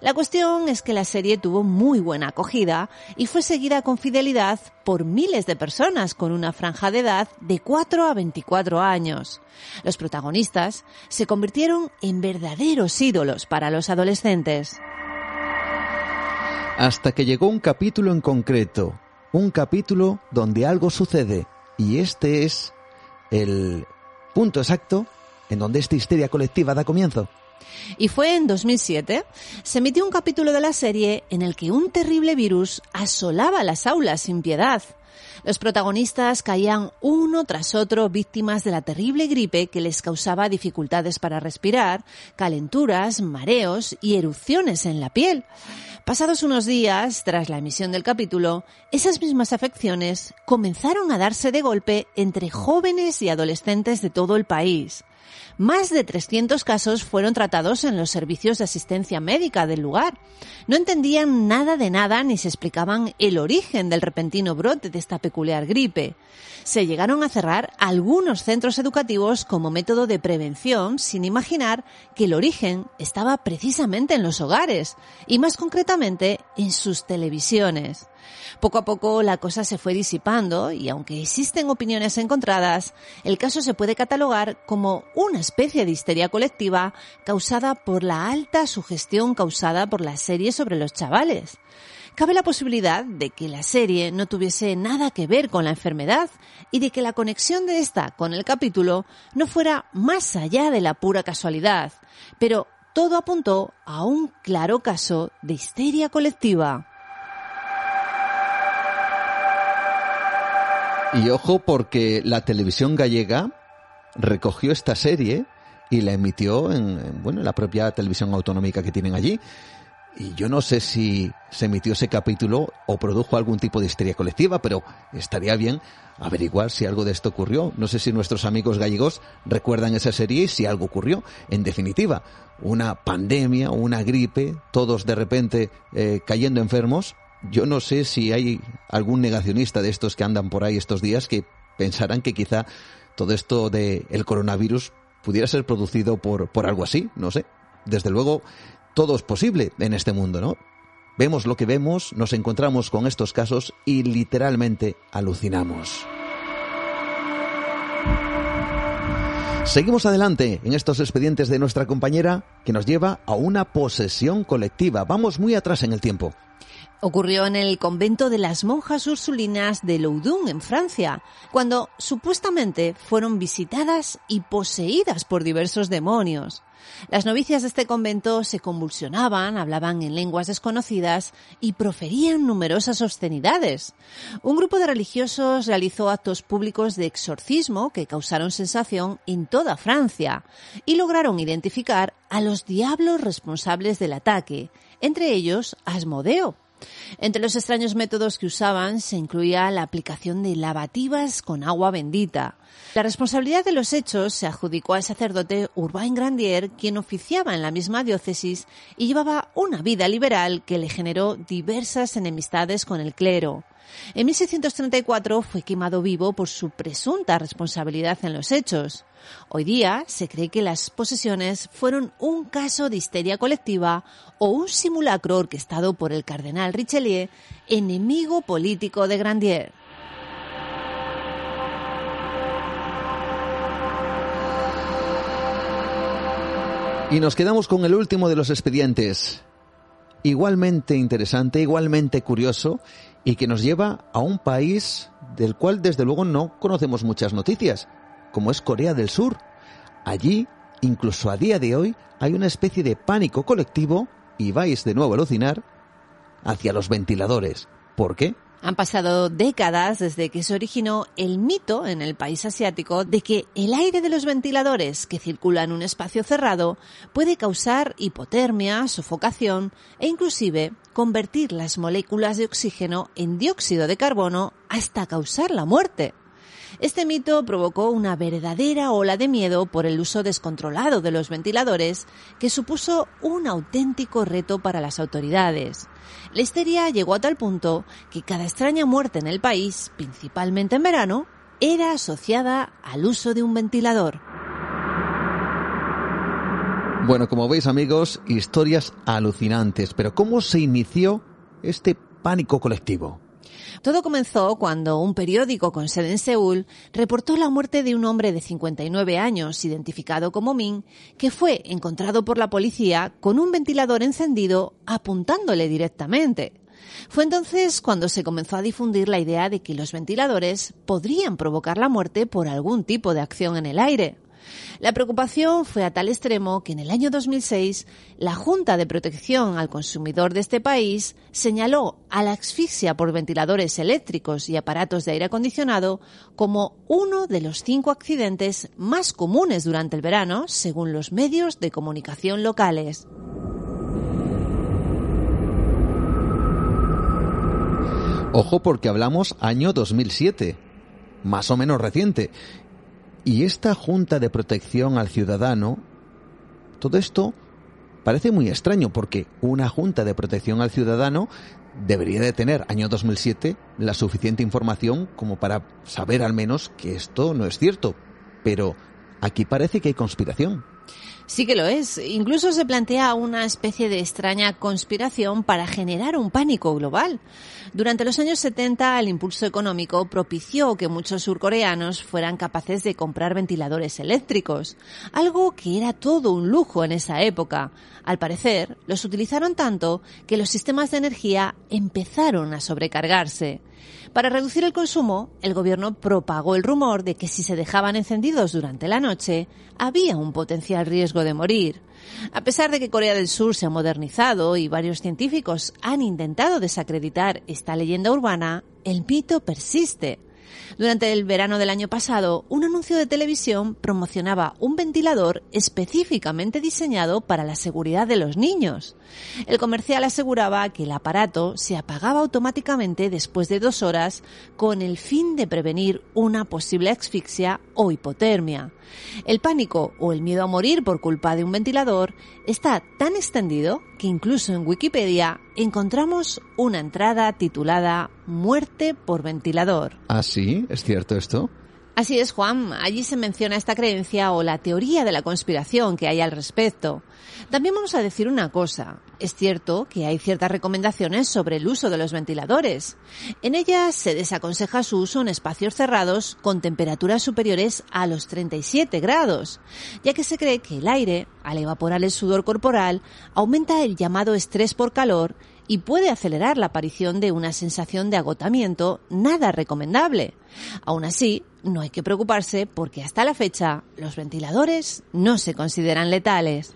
La cuestión es que la serie tuvo muy buena acogida y fue seguida con fidelidad por miles de personas con una franja de edad de 4 a 24 años. Los protagonistas se convirtieron en verdaderos ídolos para los adolescentes. Hasta que llegó un capítulo en concreto, un capítulo donde algo sucede y este es el punto exacto en donde esta histeria colectiva da comienzo. Y fue en 2007. Se emitió un capítulo de la serie en el que un terrible virus asolaba las aulas sin piedad. Los protagonistas caían uno tras otro víctimas de la terrible gripe que les causaba dificultades para respirar, calenturas, mareos y erupciones en la piel. Pasados unos días, tras la emisión del capítulo, esas mismas afecciones comenzaron a darse de golpe entre jóvenes y adolescentes de todo el país. Más de 300 casos fueron tratados en los servicios de asistencia médica del lugar. No entendían nada de nada ni se explicaban el origen del repentino brote de esta peculiar gripe. Se llegaron a cerrar algunos centros educativos como método de prevención sin imaginar que el origen estaba precisamente en los hogares y más concretamente en sus televisiones. Poco a poco la cosa se fue disipando y aunque existen opiniones encontradas, el caso se puede catalogar como una especie de histeria colectiva causada por la alta sugestión causada por la serie sobre los chavales. Cabe la posibilidad de que la serie no tuviese nada que ver con la enfermedad y de que la conexión de esta con el capítulo no fuera más allá de la pura casualidad, pero todo apuntó a un claro caso de histeria colectiva. Y ojo porque la televisión gallega recogió esta serie y la emitió en, bueno, en la propia televisión autonómica que tienen allí. Y yo no sé si se emitió ese capítulo o produjo algún tipo de histeria colectiva, pero estaría bien averiguar si algo de esto ocurrió. No sé si nuestros amigos gallegos recuerdan esa serie y si algo ocurrió. En definitiva, una pandemia, una gripe, todos de repente eh, cayendo enfermos, yo no sé si hay algún negacionista de estos que andan por ahí estos días que pensarán que quizá todo esto del el coronavirus pudiera ser producido por, por algo así, no sé. desde luego, todo es posible en este mundo, ¿no? Vemos lo que vemos, nos encontramos con estos casos y literalmente alucinamos. Seguimos adelante en estos expedientes de nuestra compañera que nos lleva a una posesión colectiva. Vamos muy atrás en el tiempo. Ocurrió en el convento de las monjas ursulinas de Loudun, en Francia, cuando supuestamente fueron visitadas y poseídas por diversos demonios. Las novicias de este convento se convulsionaban, hablaban en lenguas desconocidas y proferían numerosas obscenidades. Un grupo de religiosos realizó actos públicos de exorcismo que causaron sensación en toda Francia y lograron identificar a los diablos responsables del ataque, entre ellos Asmodeo. Entre los extraños métodos que usaban se incluía la aplicación de lavativas con agua bendita. La responsabilidad de los hechos se adjudicó al sacerdote Urbain Grandier, quien oficiaba en la misma diócesis y llevaba una vida liberal que le generó diversas enemistades con el clero. En 1634 fue quemado vivo por su presunta responsabilidad en los hechos. Hoy día se cree que las posesiones fueron un caso de histeria colectiva o un simulacro orquestado por el cardenal Richelieu, enemigo político de Grandier. Y nos quedamos con el último de los expedientes. Igualmente interesante, igualmente curioso y que nos lleva a un país del cual desde luego no conocemos muchas noticias, como es Corea del Sur. Allí, incluso a día de hoy, hay una especie de pánico colectivo, y vais de nuevo a alucinar, hacia los ventiladores. ¿Por qué? Han pasado décadas desde que se originó el mito en el país asiático de que el aire de los ventiladores que circula en un espacio cerrado puede causar hipotermia, sofocación e inclusive convertir las moléculas de oxígeno en dióxido de carbono hasta causar la muerte. Este mito provocó una verdadera ola de miedo por el uso descontrolado de los ventiladores, que supuso un auténtico reto para las autoridades. La histeria llegó a tal punto que cada extraña muerte en el país, principalmente en verano, era asociada al uso de un ventilador. Bueno, como veis amigos, historias alucinantes, pero ¿cómo se inició este pánico colectivo? Todo comenzó cuando un periódico con sede en Seúl reportó la muerte de un hombre de 59 años, identificado como Min, que fue encontrado por la policía con un ventilador encendido apuntándole directamente. Fue entonces cuando se comenzó a difundir la idea de que los ventiladores podrían provocar la muerte por algún tipo de acción en el aire. La preocupación fue a tal extremo que en el año 2006 la Junta de Protección al Consumidor de este país señaló a la asfixia por ventiladores eléctricos y aparatos de aire acondicionado como uno de los cinco accidentes más comunes durante el verano, según los medios de comunicación locales. Ojo porque hablamos año 2007, más o menos reciente, y esta Junta de Protección al Ciudadano, todo esto parece muy extraño porque una Junta de Protección al Ciudadano debería de tener, año 2007, la suficiente información como para saber al menos que esto no es cierto. Pero aquí parece que hay conspiración. Sí que lo es. Incluso se plantea una especie de extraña conspiración para generar un pánico global. Durante los años 70, el impulso económico propició que muchos surcoreanos fueran capaces de comprar ventiladores eléctricos, algo que era todo un lujo en esa época. Al parecer, los utilizaron tanto que los sistemas de energía empezaron a sobrecargarse. Para reducir el consumo, el gobierno propagó el rumor de que si se dejaban encendidos durante la noche, había un potencial riesgo de morir. A pesar de que Corea del Sur se ha modernizado y varios científicos han intentado desacreditar esta leyenda urbana, el mito persiste. Durante el verano del año pasado, un anuncio de televisión promocionaba un ventilador específicamente diseñado para la seguridad de los niños. El comercial aseguraba que el aparato se apagaba automáticamente después de dos horas con el fin de prevenir una posible asfixia o hipotermia. El pánico o el miedo a morir por culpa de un ventilador está tan extendido que incluso en Wikipedia encontramos una entrada titulada Muerte por ventilador. ¿Ah, sí? ¿Es cierto esto? Así es, Juan. Allí se menciona esta creencia o la teoría de la conspiración que hay al respecto. También vamos a decir una cosa. Es cierto que hay ciertas recomendaciones sobre el uso de los ventiladores. En ellas se desaconseja su uso en espacios cerrados con temperaturas superiores a los 37 grados, ya que se cree que el aire, al evaporar el sudor corporal, aumenta el llamado estrés por calor y puede acelerar la aparición de una sensación de agotamiento nada recomendable. Aún así, no hay que preocuparse porque hasta la fecha los ventiladores no se consideran letales.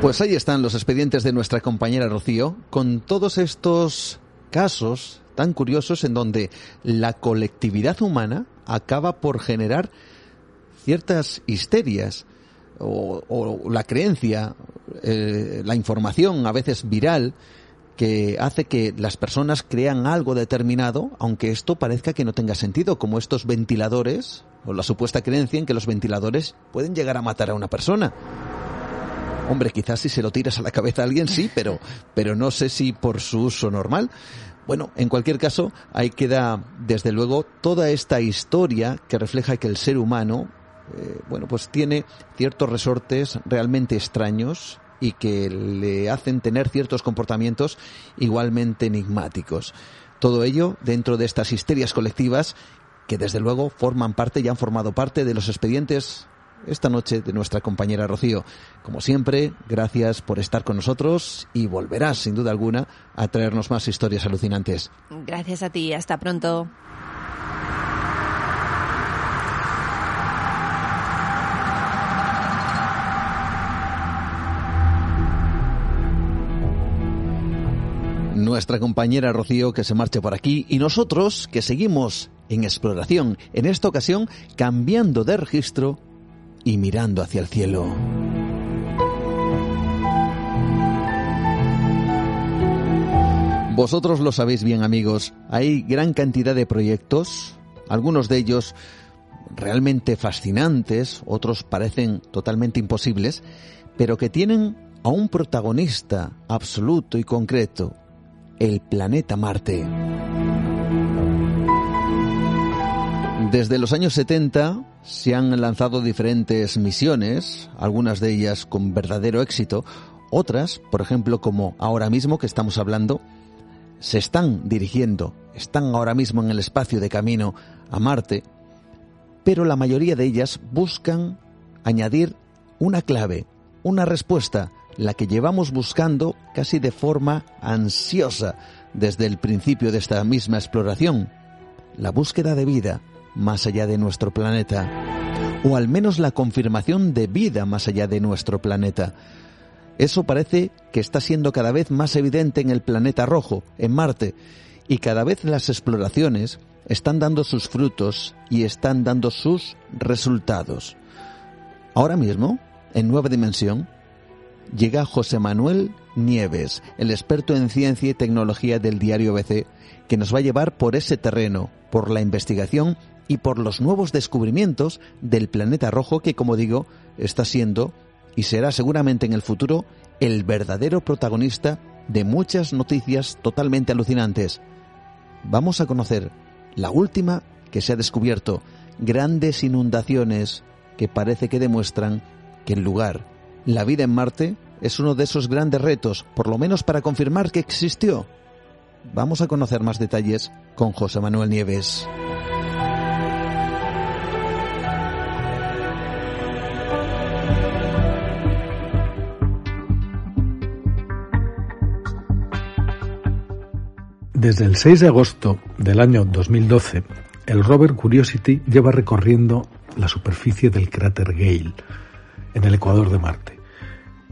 Pues ahí están los expedientes de nuestra compañera Rocío, con todos estos casos tan curiosos en donde la colectividad humana acaba por generar ciertas histerias o, la creencia, eh, la información a veces viral que hace que las personas crean algo determinado, aunque esto parezca que no tenga sentido, como estos ventiladores, o la supuesta creencia en que los ventiladores pueden llegar a matar a una persona. Hombre, quizás si se lo tiras a la cabeza a alguien sí, pero, pero no sé si por su uso normal. Bueno, en cualquier caso, ahí queda, desde luego, toda esta historia que refleja que el ser humano, eh, bueno, pues tiene ciertos resortes realmente extraños y que le hacen tener ciertos comportamientos igualmente enigmáticos. Todo ello dentro de estas histerias colectivas que desde luego forman parte y han formado parte de los expedientes esta noche de nuestra compañera Rocío. Como siempre, gracias por estar con nosotros y volverás, sin duda alguna, a traernos más historias alucinantes. Gracias a ti, hasta pronto. Nuestra compañera Rocío que se marcha por aquí y nosotros que seguimos en exploración, en esta ocasión cambiando de registro y mirando hacia el cielo. Vosotros lo sabéis bien amigos, hay gran cantidad de proyectos, algunos de ellos realmente fascinantes, otros parecen totalmente imposibles, pero que tienen a un protagonista absoluto y concreto, el planeta Marte. Desde los años 70 se han lanzado diferentes misiones, algunas de ellas con verdadero éxito, otras, por ejemplo, como ahora mismo que estamos hablando, se están dirigiendo, están ahora mismo en el espacio de camino a Marte, pero la mayoría de ellas buscan añadir una clave, una respuesta, la que llevamos buscando casi de forma ansiosa desde el principio de esta misma exploración, la búsqueda de vida, más allá de nuestro planeta, o al menos la confirmación de vida más allá de nuestro planeta. Eso parece que está siendo cada vez más evidente en el planeta rojo, en Marte, y cada vez las exploraciones están dando sus frutos y están dando sus resultados. Ahora mismo, en Nueva Dimensión, llega José Manuel Nieves, el experto en ciencia y tecnología del diario BC, que nos va a llevar por ese terreno, por la investigación y por los nuevos descubrimientos del planeta rojo que, como digo, está siendo y será seguramente en el futuro el verdadero protagonista de muchas noticias totalmente alucinantes. Vamos a conocer la última que se ha descubierto, grandes inundaciones que parece que demuestran que el lugar, la vida en Marte, es uno de esos grandes retos, por lo menos para confirmar que existió. Vamos a conocer más detalles con José Manuel Nieves. Desde el 6 de agosto del año 2012, el rover Curiosity lleva recorriendo la superficie del cráter Gale, en el ecuador de Marte,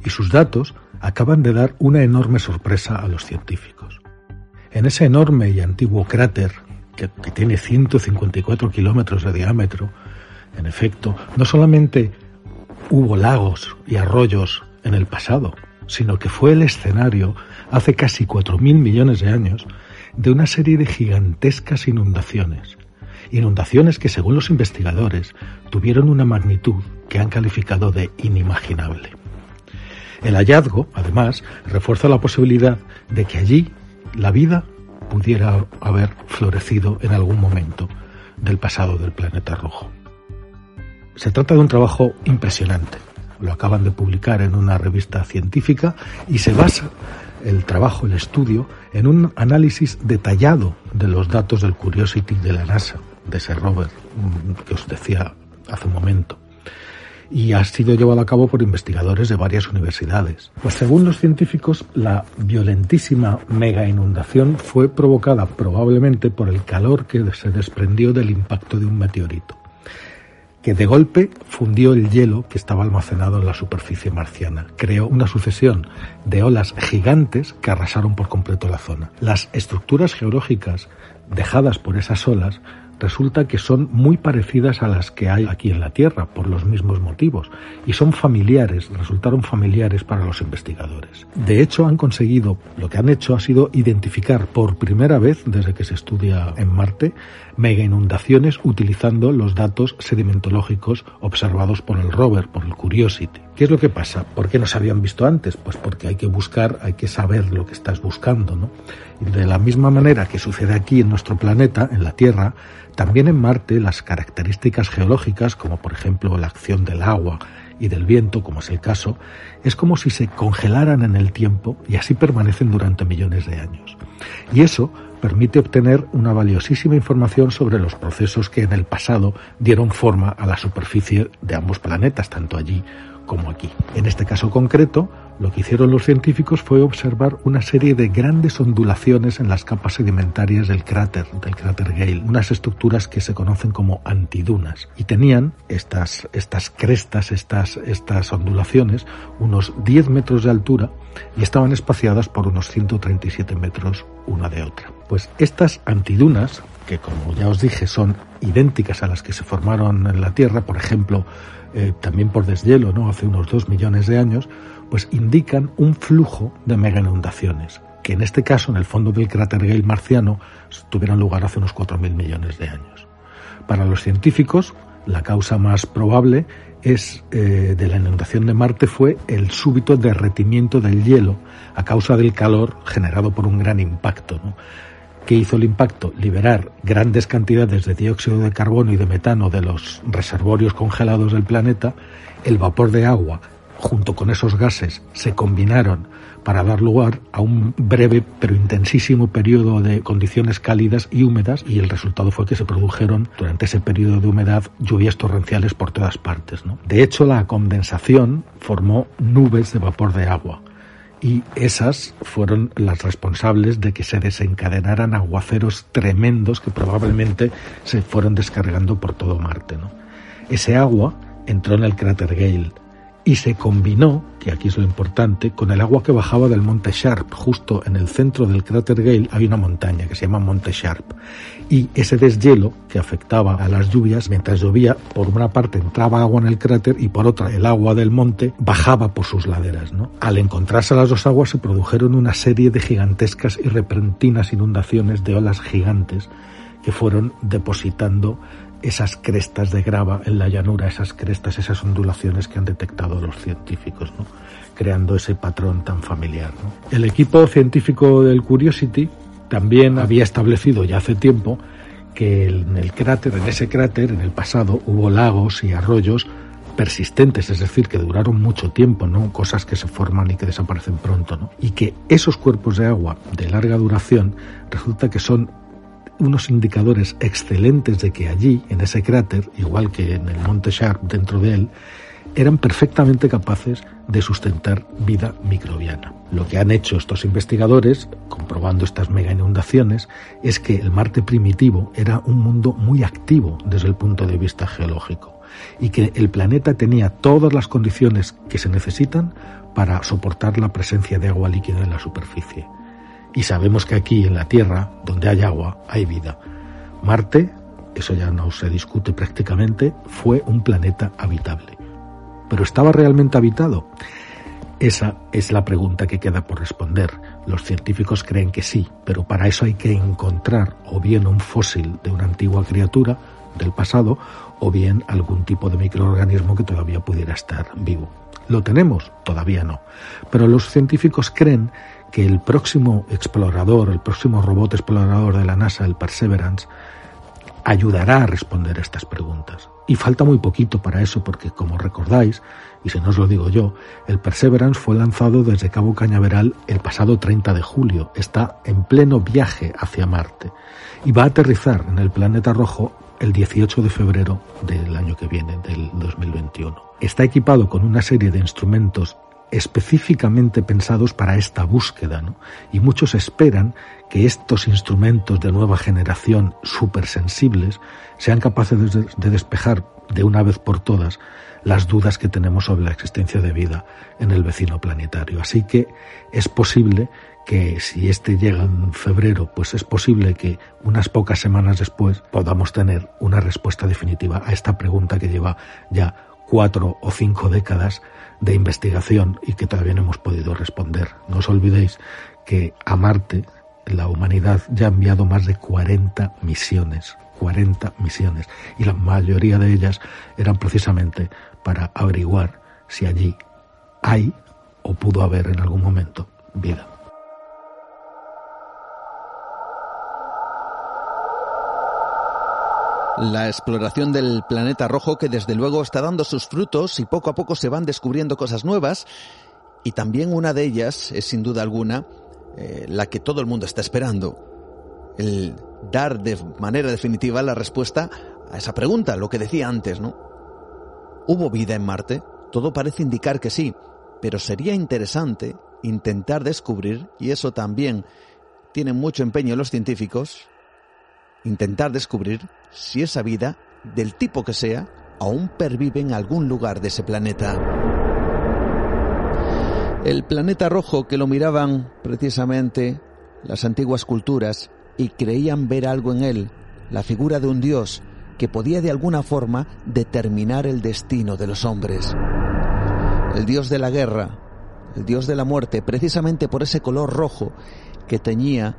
y sus datos acaban de dar una enorme sorpresa a los científicos. En ese enorme y antiguo cráter, que, tiene 154 kilómetros de diámetro, en efecto, no solamente hubo lagos y arroyos en el pasado, sino que fue el escenario hace casi 4.000 millones de años de una serie de gigantescas inundaciones. Inundaciones que, según los investigadores, tuvieron una magnitud que han calificado de inimaginable. El hallazgo, además, refuerza la posibilidad de que allí la vida pudiera haber florecido en algún momento del pasado del planeta rojo. Se trata de un trabajo impresionante. Lo acaban de publicar en una revista científica y se basa el trabajo, el estudio, en un análisis detallado de los datos del Curiosity de la NASA, de ese rover mm, que os decía hace un momento y ha sido llevado a cabo por investigadores de varias universidades. Pues según los científicos, la violentísima mega inundación fue provocada probablemente por el calor que se desprendió del impacto de un meteorito, que de golpe fundió el hielo que estaba almacenado en la superficie marciana. Creó una sucesión de olas gigantes que arrasaron por completo la zona. Las estructuras geológicas dejadas por esas olas resulta que son muy parecidas a las que hay aquí en la Tierra por los mismos motivos y son familiares, resultaron familiares para los investigadores. De hecho, han conseguido, lo que han hecho ha sido identificar por primera vez desde que se estudia en Marte mega inundaciones utilizando los datos sedimentológicos observados por el rover, por el Curiosity. ¿Qué es lo que pasa? ¿Por qué no se habían visto antes? Pues porque hay que buscar, hay que saber lo que estás buscando, ¿no? Y de la misma manera que sucede aquí en nuestro planeta, en la Tierra, también en Marte las características geológicas, como por ejemplo la acción del agua y del viento, como es el caso, es como si se congelaran en el tiempo y así permanecen durante millones de años. Y eso permite obtener una valiosísima información sobre los procesos que en el pasado dieron forma a la superficie de ambos planetas, tanto allí como aquí. En este caso concreto, lo que hicieron los científicos fue observar una serie de grandes ondulaciones en las capas sedimentarias del cráter, del cráter Gale, unas estructuras que se conocen como antidunas. Y tenían estas, estas crestas, estas, estas ondulaciones, unos 10 metros de altura y estaban espaciadas por unos 137 metros una de otra. Pues estas antidunas, que como ya os dije son idénticas a las que se formaron en la Tierra, por ejemplo, eh, también por deshielo, ¿no? hace unos dos millones de años, pues indican un flujo de mega inundaciones, que en este caso, en el fondo del cráter Gale marciano, tuvieron lugar hace unos 4.000 millones de años. Para los científicos, la causa más probable es eh, de la inundación de Marte fue el súbito derretimiento del hielo a causa del calor generado por un gran impacto. ¿no? ¿Qué hizo el impacto? Liberar grandes cantidades de dióxido de carbono y de metano de los reservorios congelados del planeta, el vapor de agua junto con esos gases se combinaron para dar lugar a un breve pero intensísimo periodo de condiciones cálidas y húmedas y el resultado fue que se produjeron durante ese periodo de humedad lluvias torrenciales por todas partes. De hecho, la condensación formó nubes de vapor de agua y esas fueron las responsables de que se desencadenaran aguaceros tremendos que probablemente se fueron descargando por todo Marte. ¿no? Ese agua entró en el cráter Gale y se combinó, que aquí es lo importante, con el agua que bajaba del monte Sharp. Justo en el centro del cráter Gale hay una montaña que se llama Monte Sharp. Y ese deshielo que afectaba a las lluvias, mientras llovía, por una parte entraba agua en el cráter y por otra el agua del monte bajaba por sus laderas. ¿no? Al encontrarse las dos aguas se produjeron una serie de gigantescas y repentinas inundaciones de olas gigantes que fueron depositando esas crestas de grava en la llanura, esas crestas, esas ondulaciones que han detectado los científicos, ¿no? creando ese patrón tan familiar. El equipo científico del Curiosity también había establecido ya hace tiempo que en el cráter, en ese cráter, en el pasado, hubo lagos y arroyos persistentes, es decir, que duraron mucho tiempo, ¿no? Cosas que se forman y que desaparecen pronto, ¿no? Y que esos cuerpos de agua de larga duración resulta que son unos indicadores excelentes de que allí, en ese cráter, igual que en el monte Sharp dentro de él, eran perfectamente capaces de sustentar vida microbiana. Lo que han hecho estos investigadores, comprobando estas mega inundaciones, es que el Marte primitivo era un mundo muy activo desde el punto de vista geológico y que el planeta tenía todas las condiciones que se necesitan para soportar la presencia de agua líquida en la superficie. Y sabemos que aquí en la Tierra, donde hay agua, hay vida. Marte, eso ya no se discute prácticamente, fue un planeta habitable. ¿Pero estaba realmente habitado? Esa es la pregunta que queda por responder. Los científicos creen que sí, pero para eso hay que encontrar o bien un fósil de una antigua criatura, del pasado o bien algún tipo de microorganismo que todavía pudiera estar vivo. ¿Lo tenemos? Todavía no. Pero los científicos creen que el próximo explorador, el próximo robot explorador de la NASA, el Perseverance, ayudará a responder a estas preguntas. Y falta muy poquito para eso porque, como recordáis, y si no os lo digo yo, el Perseverance fue lanzado desde Cabo Cañaveral el pasado 30 de julio. Está en pleno viaje hacia Marte y va a aterrizar en el planeta rojo el 18 de febrero del año que viene, del 2021. Está equipado con una serie de instrumentos específicamente pensados para esta búsqueda, ¿no? Y muchos esperan que estos instrumentos de nueva generación supersensibles sean capaces de, de despejar de una vez por todas las dudas que tenemos sobre la existencia de vida en el vecino planetario. Así que es posible que si este llega en febrero, pues es posible que unas pocas semanas después podamos tener una respuesta definitiva a esta pregunta que lleva ya cuatro o cinco décadas de investigación y que todavía no hemos podido responder. No os olvidéis que a Marte la humanidad ya ha enviado más de 40 misiones, 40 misiones, y la mayoría de ellas eran precisamente para averiguar si allí hay o pudo haber en algún momento vida. La exploración del planeta rojo que desde luego está dando sus frutos y poco a poco se van descubriendo cosas nuevas y también una de ellas es sin duda alguna eh, la que todo el mundo está esperando. El dar de manera definitiva la respuesta a esa pregunta, lo que decía antes, ¿no? ¿Hubo vida en Marte? Todo parece indicar que sí, pero sería interesante intentar descubrir, y eso también tiene mucho empeño los científicos, intentar descubrir si esa vida, del tipo que sea, aún pervive en algún lugar de ese planeta. El planeta rojo que lo miraban precisamente las antiguas culturas y creían ver algo en él, la figura de un dios que podía de alguna forma determinar el destino de los hombres. El dios de la guerra, el dios de la muerte, precisamente por ese color rojo que teñía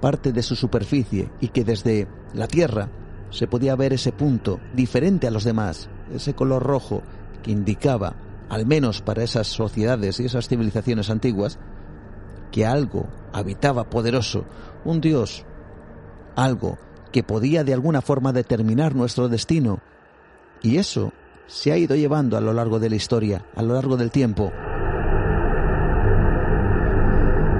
parte de su superficie y que desde la Tierra se podía ver ese punto diferente a los demás, ese color rojo que indicaba, al menos para esas sociedades y esas civilizaciones antiguas, que algo habitaba poderoso, un Dios, algo que podía de alguna forma determinar nuestro destino. Y eso se ha ido llevando a lo largo de la historia, a lo largo del tiempo.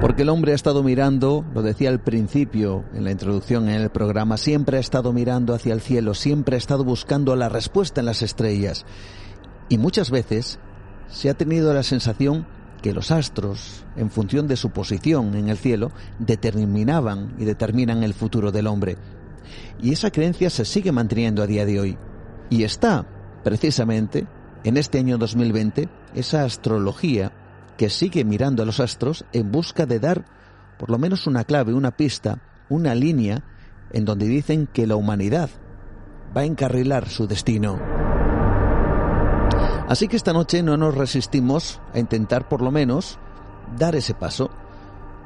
Porque el hombre ha estado mirando, lo decía al principio en la introducción en el programa, siempre ha estado mirando hacia el cielo, siempre ha estado buscando la respuesta en las estrellas. Y muchas veces se ha tenido la sensación que los astros, en función de su posición en el cielo, determinaban y determinan el futuro del hombre. Y esa creencia se sigue manteniendo a día de hoy. Y está, precisamente, en este año 2020, esa astrología que sigue mirando a los astros en busca de dar por lo menos una clave, una pista, una línea en donde dicen que la humanidad va a encarrilar su destino. Así que esta noche no nos resistimos a intentar por lo menos dar ese paso,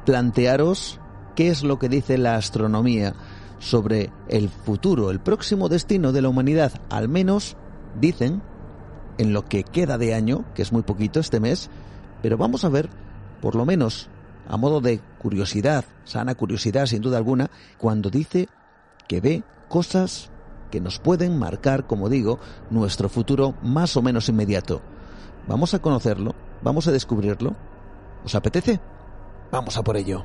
plantearos qué es lo que dice la astronomía sobre el futuro, el próximo destino de la humanidad, al menos dicen en lo que queda de año, que es muy poquito este mes, pero vamos a ver, por lo menos a modo de curiosidad, sana curiosidad sin duda alguna, cuando dice que ve cosas que nos pueden marcar, como digo, nuestro futuro más o menos inmediato. Vamos a conocerlo, vamos a descubrirlo. ¿Os apetece? Vamos a por ello.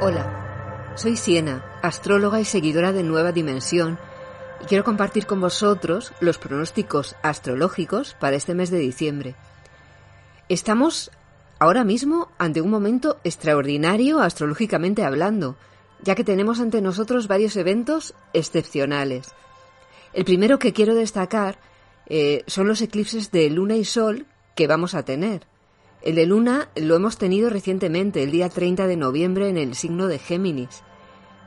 Hola. Soy Siena, astróloga y seguidora de Nueva Dimensión, y quiero compartir con vosotros los pronósticos astrológicos para este mes de diciembre. Estamos ahora mismo ante un momento extraordinario astrológicamente hablando, ya que tenemos ante nosotros varios eventos excepcionales. El primero que quiero destacar eh, son los eclipses de luna y sol que vamos a tener. El de Luna lo hemos tenido recientemente, el día 30 de noviembre, en el signo de Géminis.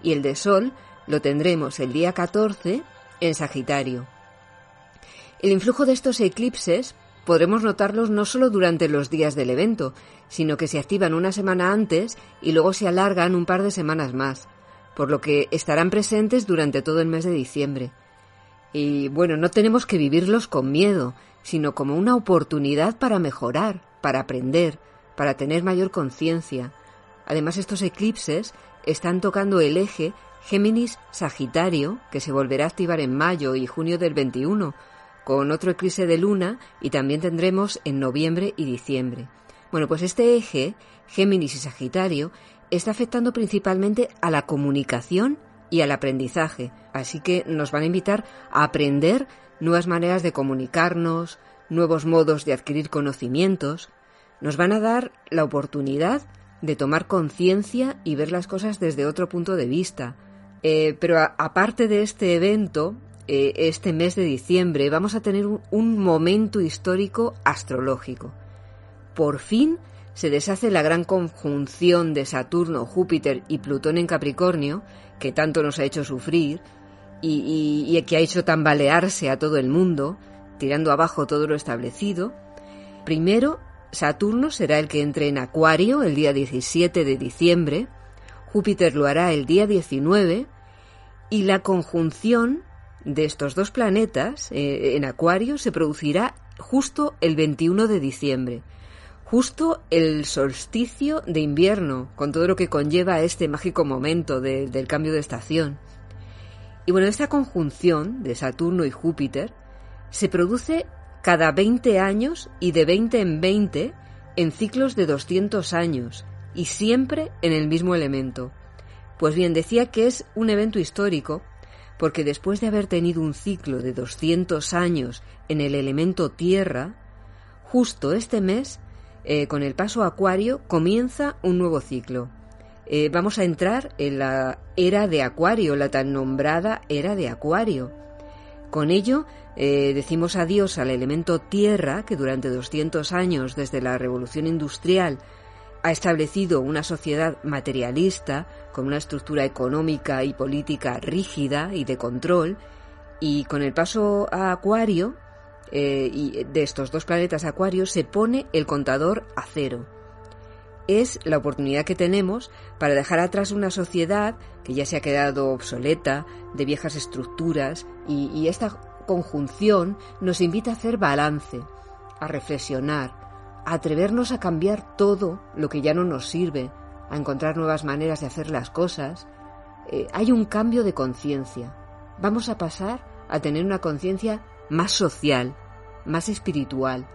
Y el de Sol lo tendremos el día 14 en Sagitario. El influjo de estos eclipses podremos notarlos no solo durante los días del evento, sino que se activan una semana antes y luego se alargan un par de semanas más, por lo que estarán presentes durante todo el mes de diciembre. Y bueno, no tenemos que vivirlos con miedo, sino como una oportunidad para mejorar, para aprender, para tener mayor conciencia. Además, estos eclipses están tocando el eje Géminis-Sagitario, que se volverá a activar en mayo y junio del 21, con otro eclipse de luna y también tendremos en noviembre y diciembre. Bueno, pues este eje, Géminis y Sagitario, está afectando principalmente a la comunicación y al aprendizaje, así que nos van a invitar a aprender nuevas maneras de comunicarnos, nuevos modos de adquirir conocimientos, nos van a dar la oportunidad de tomar conciencia y ver las cosas desde otro punto de vista. Eh, pero aparte de este evento, eh, este mes de diciembre, vamos a tener un, momento histórico astrológico. Por fin se deshace la gran conjunción de Saturno, Júpiter y Plutón en Capricornio, que tanto nos ha hecho sufrir y, y, que ha hecho tambalearse a todo el mundo, tirando abajo todo lo establecido. Primero, Saturno será el que entre en Acuario el día 17 de diciembre, Júpiter lo hará el día 19 y la conjunción de estos dos planetas eh, en Acuario se producirá justo el 21 de diciembre, justo el solsticio de invierno, con todo lo que conlleva este mágico momento del cambio de estación. Y bueno, esta conjunción de Saturno y Júpiter se produce cada 20 años y de 20 en 20 en ciclos de 200 años y siempre en el mismo elemento. Pues bien, decía que es un evento histórico porque después de haber tenido un ciclo de 200 años en el elemento tierra, justo este mes, eh, con el paso acuario, comienza un nuevo ciclo. Eh, vamos a entrar en la era de acuario, la tan nombrada era de acuario. Con ello, eh, decimos adiós al elemento tierra que durante 200 años desde la revolución industrial ha establecido una sociedad materialista con una estructura económica y política rígida y de control, y con el paso a Acuario, eh, y de estos dos planetas Acuario, se pone el contador a cero. Es la oportunidad que tenemos para dejar atrás una sociedad que ya se ha quedado obsoleta, de viejas estructuras, y esta conjunción nos invita a hacer balance, a reflexionar, atrevernos a cambiar todo lo que ya no nos sirve, a encontrar nuevas maneras de hacer las cosas, eh, hay un cambio de conciencia. Vamos a pasar a tener una conciencia más social, más espiritual.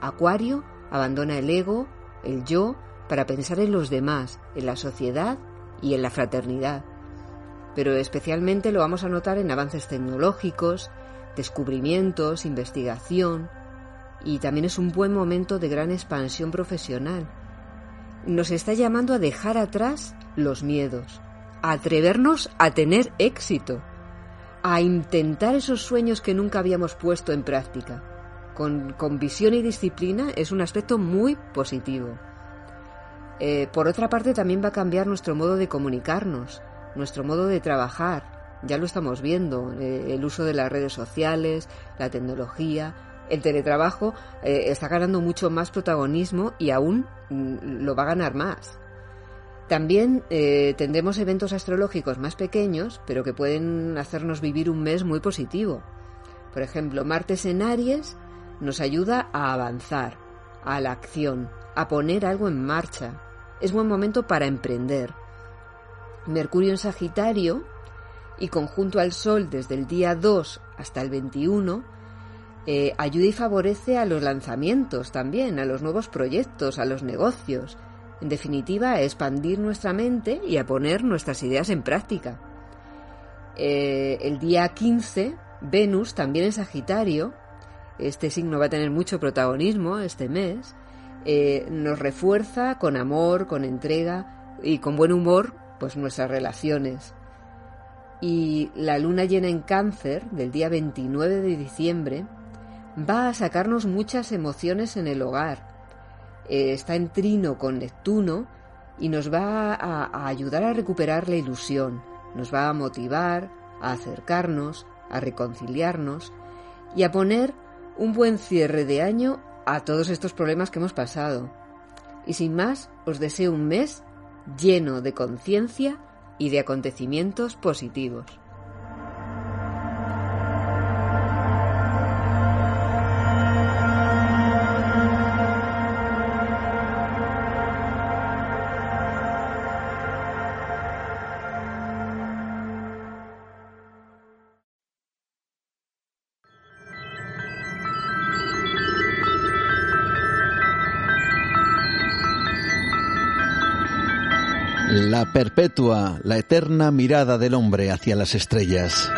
Acuario abandona el ego, el yo, para pensar en los demás, en la sociedad y en la fraternidad. Pero especialmente lo vamos a notar en avances tecnológicos, descubrimientos, investigación, y también es un buen momento de gran expansión profesional. Nos está llamando a dejar atrás los miedos, a atrevernos a tener éxito, a intentar esos sueños que nunca habíamos puesto en práctica. Con, con visión y disciplina es un aspecto muy positivo. Eh, por otra parte, también va a cambiar nuestro modo de comunicarnos, nuestro modo de trabajar. Ya lo estamos viendo, eh, el uso de las redes sociales, la tecnología, el teletrabajo eh, está ganando mucho más protagonismo y aún mm, lo va a ganar más. También eh, tendremos eventos astrológicos más pequeños, pero que pueden hacernos vivir un mes muy positivo. Por ejemplo, Martes en Aries nos ayuda a avanzar, a la acción, a poner algo en marcha. Es buen momento para emprender. Mercurio en Sagitario y conjunto al Sol desde el día 2 hasta el 21 eh, ayuda y favorece a los lanzamientos también, a los nuevos proyectos, a los negocios. En definitiva, a expandir nuestra mente y a poner nuestras ideas en práctica. Eh, el día 15, Venus, también en Sagitario, este signo va a tener mucho protagonismo este mes, eh, nos refuerza con amor, con entrega y con buen humor, pues nuestras relaciones. Y la luna llena en cáncer del día 29 de diciembre va a sacarnos muchas emociones en el hogar. Eh, está en trino con Neptuno y nos va a, ayudar a recuperar la ilusión, nos va a motivar a acercarnos, a reconciliarnos y a poner un buen cierre de año a todos estos problemas que hemos pasado. Y sin más, os deseo un mes lleno de conciencia y de acontecimientos positivos. La perpetua, la eterna mirada del hombre hacia las estrellas.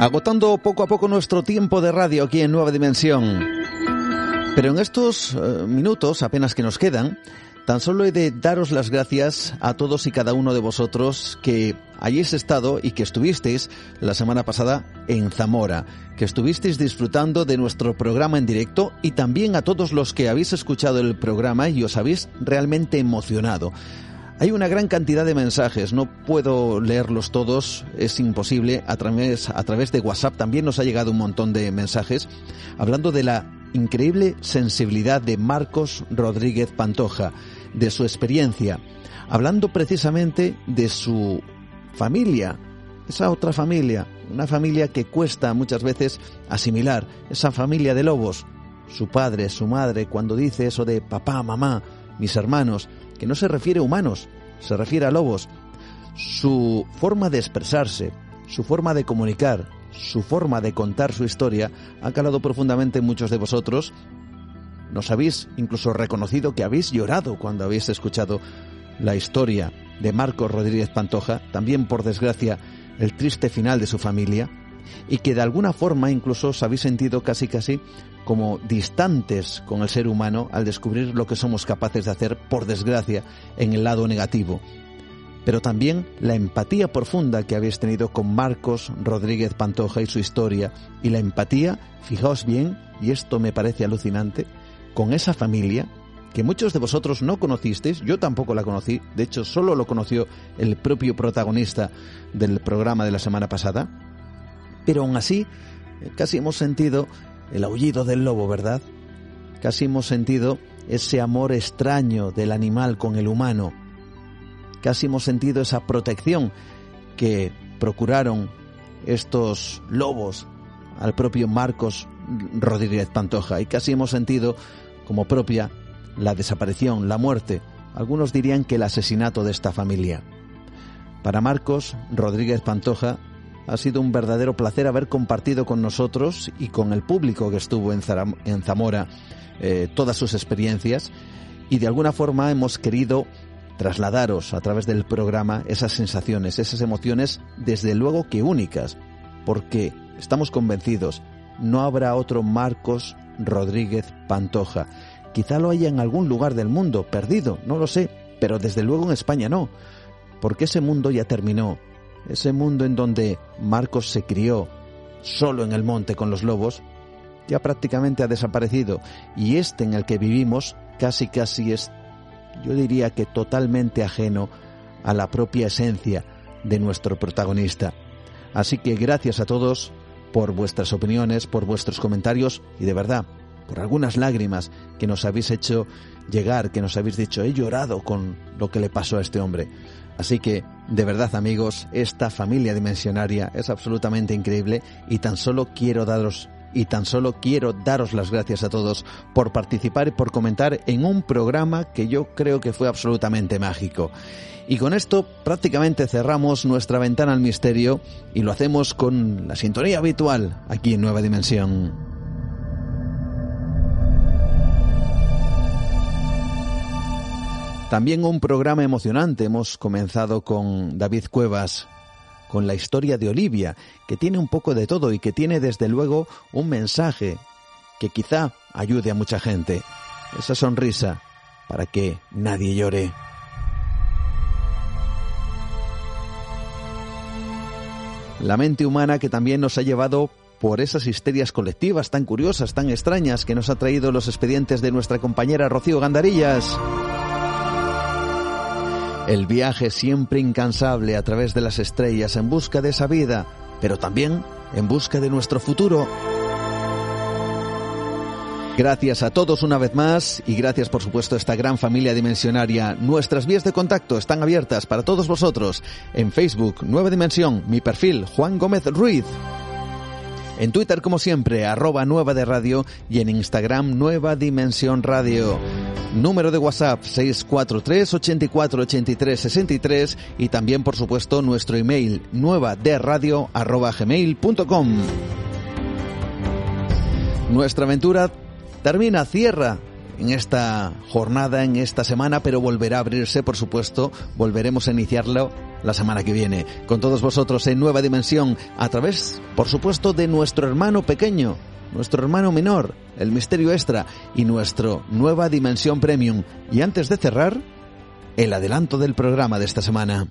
Agotando poco a poco nuestro tiempo de radio aquí en Nueva Dimensión. Pero en estos eh, minutos apenas que nos quedan, Tan solo he de daros las gracias a todos y cada uno de vosotros que hayáis estado y que estuvisteis la semana pasada en Zamora, que estuvisteis disfrutando de nuestro programa en directo y también a todos los que habéis escuchado el programa y os habéis realmente emocionado. Hay una gran cantidad de mensajes, no puedo leerlos todos, es imposible. A través, a través de WhatsApp también nos ha llegado un montón de mensajes hablando de la increíble sensibilidad de Marcos Rodríguez Pantoja, de su experiencia, hablando precisamente de su familia, esa otra familia, una familia que cuesta muchas veces asimilar, esa familia de lobos, su padre, su madre, cuando dice eso de papá, mamá, mis hermanos, que no se refiere a humanos, se refiere a lobos, su forma de expresarse, su forma de comunicar, su forma de contar su historia ha calado profundamente en muchos de vosotros. Nos habéis incluso reconocido que habéis llorado cuando habéis escuchado la historia de Marcos Rodríguez Pantoja, también por desgracia el triste final de su familia, y que de alguna forma incluso os habéis sentido casi casi como distantes con el ser humano al descubrir lo que somos capaces de hacer, por desgracia, en el lado negativo pero también la empatía profunda que habéis tenido con Marcos Rodríguez Pantoja y su historia, y la empatía, fijaos bien, y esto me parece alucinante, con esa familia que muchos de vosotros no conocisteis, yo tampoco la conocí, de hecho solo lo conoció el propio protagonista del programa de la semana pasada, pero aún así eh, casi hemos sentido el aullido del lobo, ¿verdad? Casi hemos sentido ese amor extraño del animal con el humano, casi hemos sentido esa protección que procuraron estos lobos al propio Marcos Rodríguez Pantoja. Y casi hemos sentido como propia la desaparición, la muerte, algunos dirían que el asesinato de esta familia. Para Marcos Rodríguez Pantoja ha sido un verdadero placer haber compartido con nosotros y con el público que estuvo en Zamora eh, todas sus experiencias. Y de alguna forma hemos querido trasladaros a través del programa esas sensaciones, esas emociones, desde luego que únicas, porque estamos convencidos, no habrá otro Marcos Rodríguez Pantoja. Quizá lo haya en algún lugar del mundo, perdido, no lo sé, pero desde luego en España no, porque ese mundo ya terminó, ese mundo en donde Marcos se crió solo en el monte con los lobos, ya prácticamente ha desaparecido, y este en el que vivimos casi casi es yo diría que totalmente ajeno a la propia esencia de nuestro protagonista. Así que gracias a todos por vuestras opiniones, por vuestros comentarios y de verdad, por algunas lágrimas que nos habéis hecho llegar, que nos habéis dicho, he llorado con lo que le pasó a este hombre. Así que, de verdad amigos, esta familia dimensionaria es absolutamente increíble y tan solo quiero daros y tan solo quiero daros las gracias a todos por participar y por comentar en un programa que yo creo que fue absolutamente mágico. Y con esto prácticamente cerramos nuestra ventana al misterio y lo hacemos con la sintonía habitual aquí en Nueva Dimensión. También un programa emocionante. Hemos comenzado con David Cuevas, con la historia de Olivia, que tiene un poco de todo y que tiene desde luego un mensaje que quizá ayude a mucha gente. Esa sonrisa para que nadie llore. La mente humana que también nos ha llevado por esas histerias colectivas tan curiosas, tan extrañas que nos ha traído los expedientes de nuestra compañera Rocío Gandarillas. El viaje siempre incansable a través de las estrellas en busca de esa vida, pero también en busca de nuestro futuro. Gracias a todos una vez más y gracias por supuesto a esta gran familia dimensionaria. Nuestras vías de contacto están abiertas para todos vosotros. En Facebook, Nueva Dimensión, mi perfil, Juan Gómez Ruiz. En Twitter, como siempre, arroba Nueva de Radio y en Instagram, Nueva Dimensión Radio. Número de WhatsApp 643 84 83 63 y también, por supuesto, nuestro email nueva de radio arroba gmail.com. Nuestra aventura termina, cierra en esta jornada, en esta semana, pero volverá a abrirse, por supuesto, volveremos a iniciarlo la semana que viene, con todos vosotros en Nueva Dimensión, a través, por supuesto, de nuestro hermano pequeño, nuestro hermano menor, el Misterio Extra, y nuestro Nueva Dimensión Premium. Y antes de cerrar, el adelanto del programa de esta semana.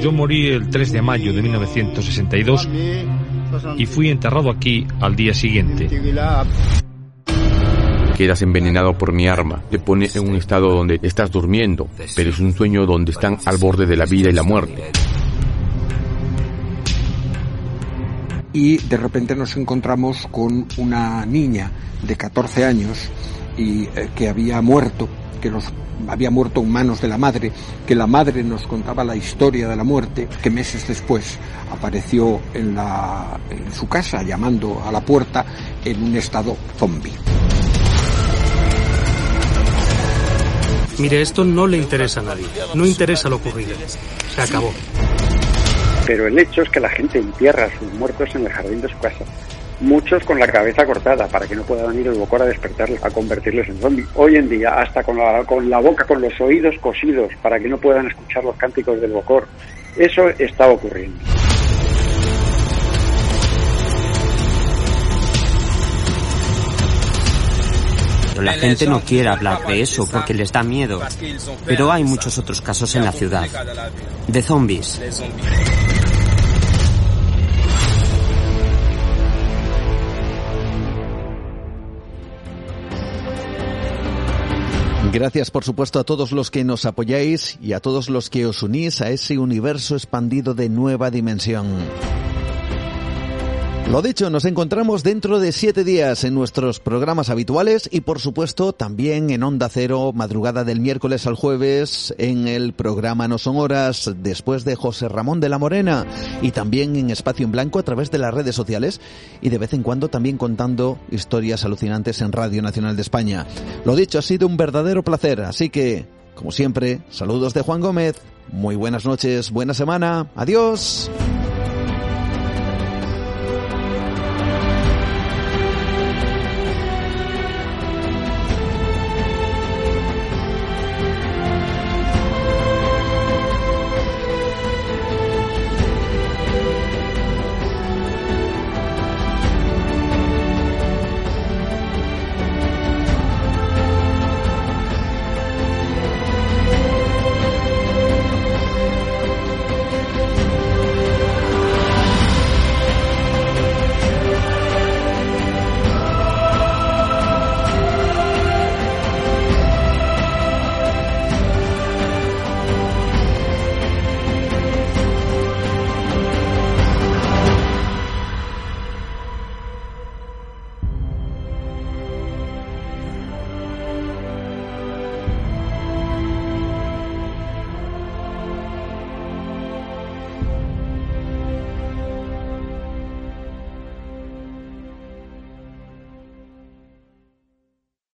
Yo morí el 3 de mayo de 1962 y fui enterrado aquí al día siguiente. Quedas envenenado por mi arma. Te pone en un estado donde estás durmiendo, pero es un sueño donde están al borde de la vida y la muerte. Y de repente nos encontramos con una niña de 14 años y eh, que había muerto, que los había muerto en manos de la madre, que la madre nos contaba la historia de la muerte, que meses después apareció en, la, en su casa llamando a la puerta en un estado zombie. Mire, esto no le interesa a nadie. No interesa lo ocurrido. Se acabó. Pero el hecho es que la gente entierra a sus muertos en el jardín de su casa muchos con la cabeza cortada para que no pueda venir el bocor a despertarles, a convertirles en zombies. Hoy en día, hasta con la, con la boca, con los oídos cosidos para que no puedan escuchar los cánticos del bocor. Eso está ocurriendo. La gente no quiere hablar de eso porque les da miedo. Pero hay muchos otros casos en la ciudad. De zombies. Gracias, por supuesto, a todos los que nos apoyáis y a todos los que os unís a ese universo expandido de nueva dimensión. Lo dicho, nos encontramos dentro de siete días en nuestros programas habituales y por supuesto también en Onda Cero, madrugada del miércoles al jueves, en el programa No Son Horas, después de José Ramón de la Morena y también en Espacio en Blanco a través de las redes sociales y de vez en cuando también contando historias alucinantes en Radio Nacional de España. Lo dicho, ha sido un verdadero placer, así que, como siempre, saludos de Juan Gómez, muy buenas noches, buena semana, adiós.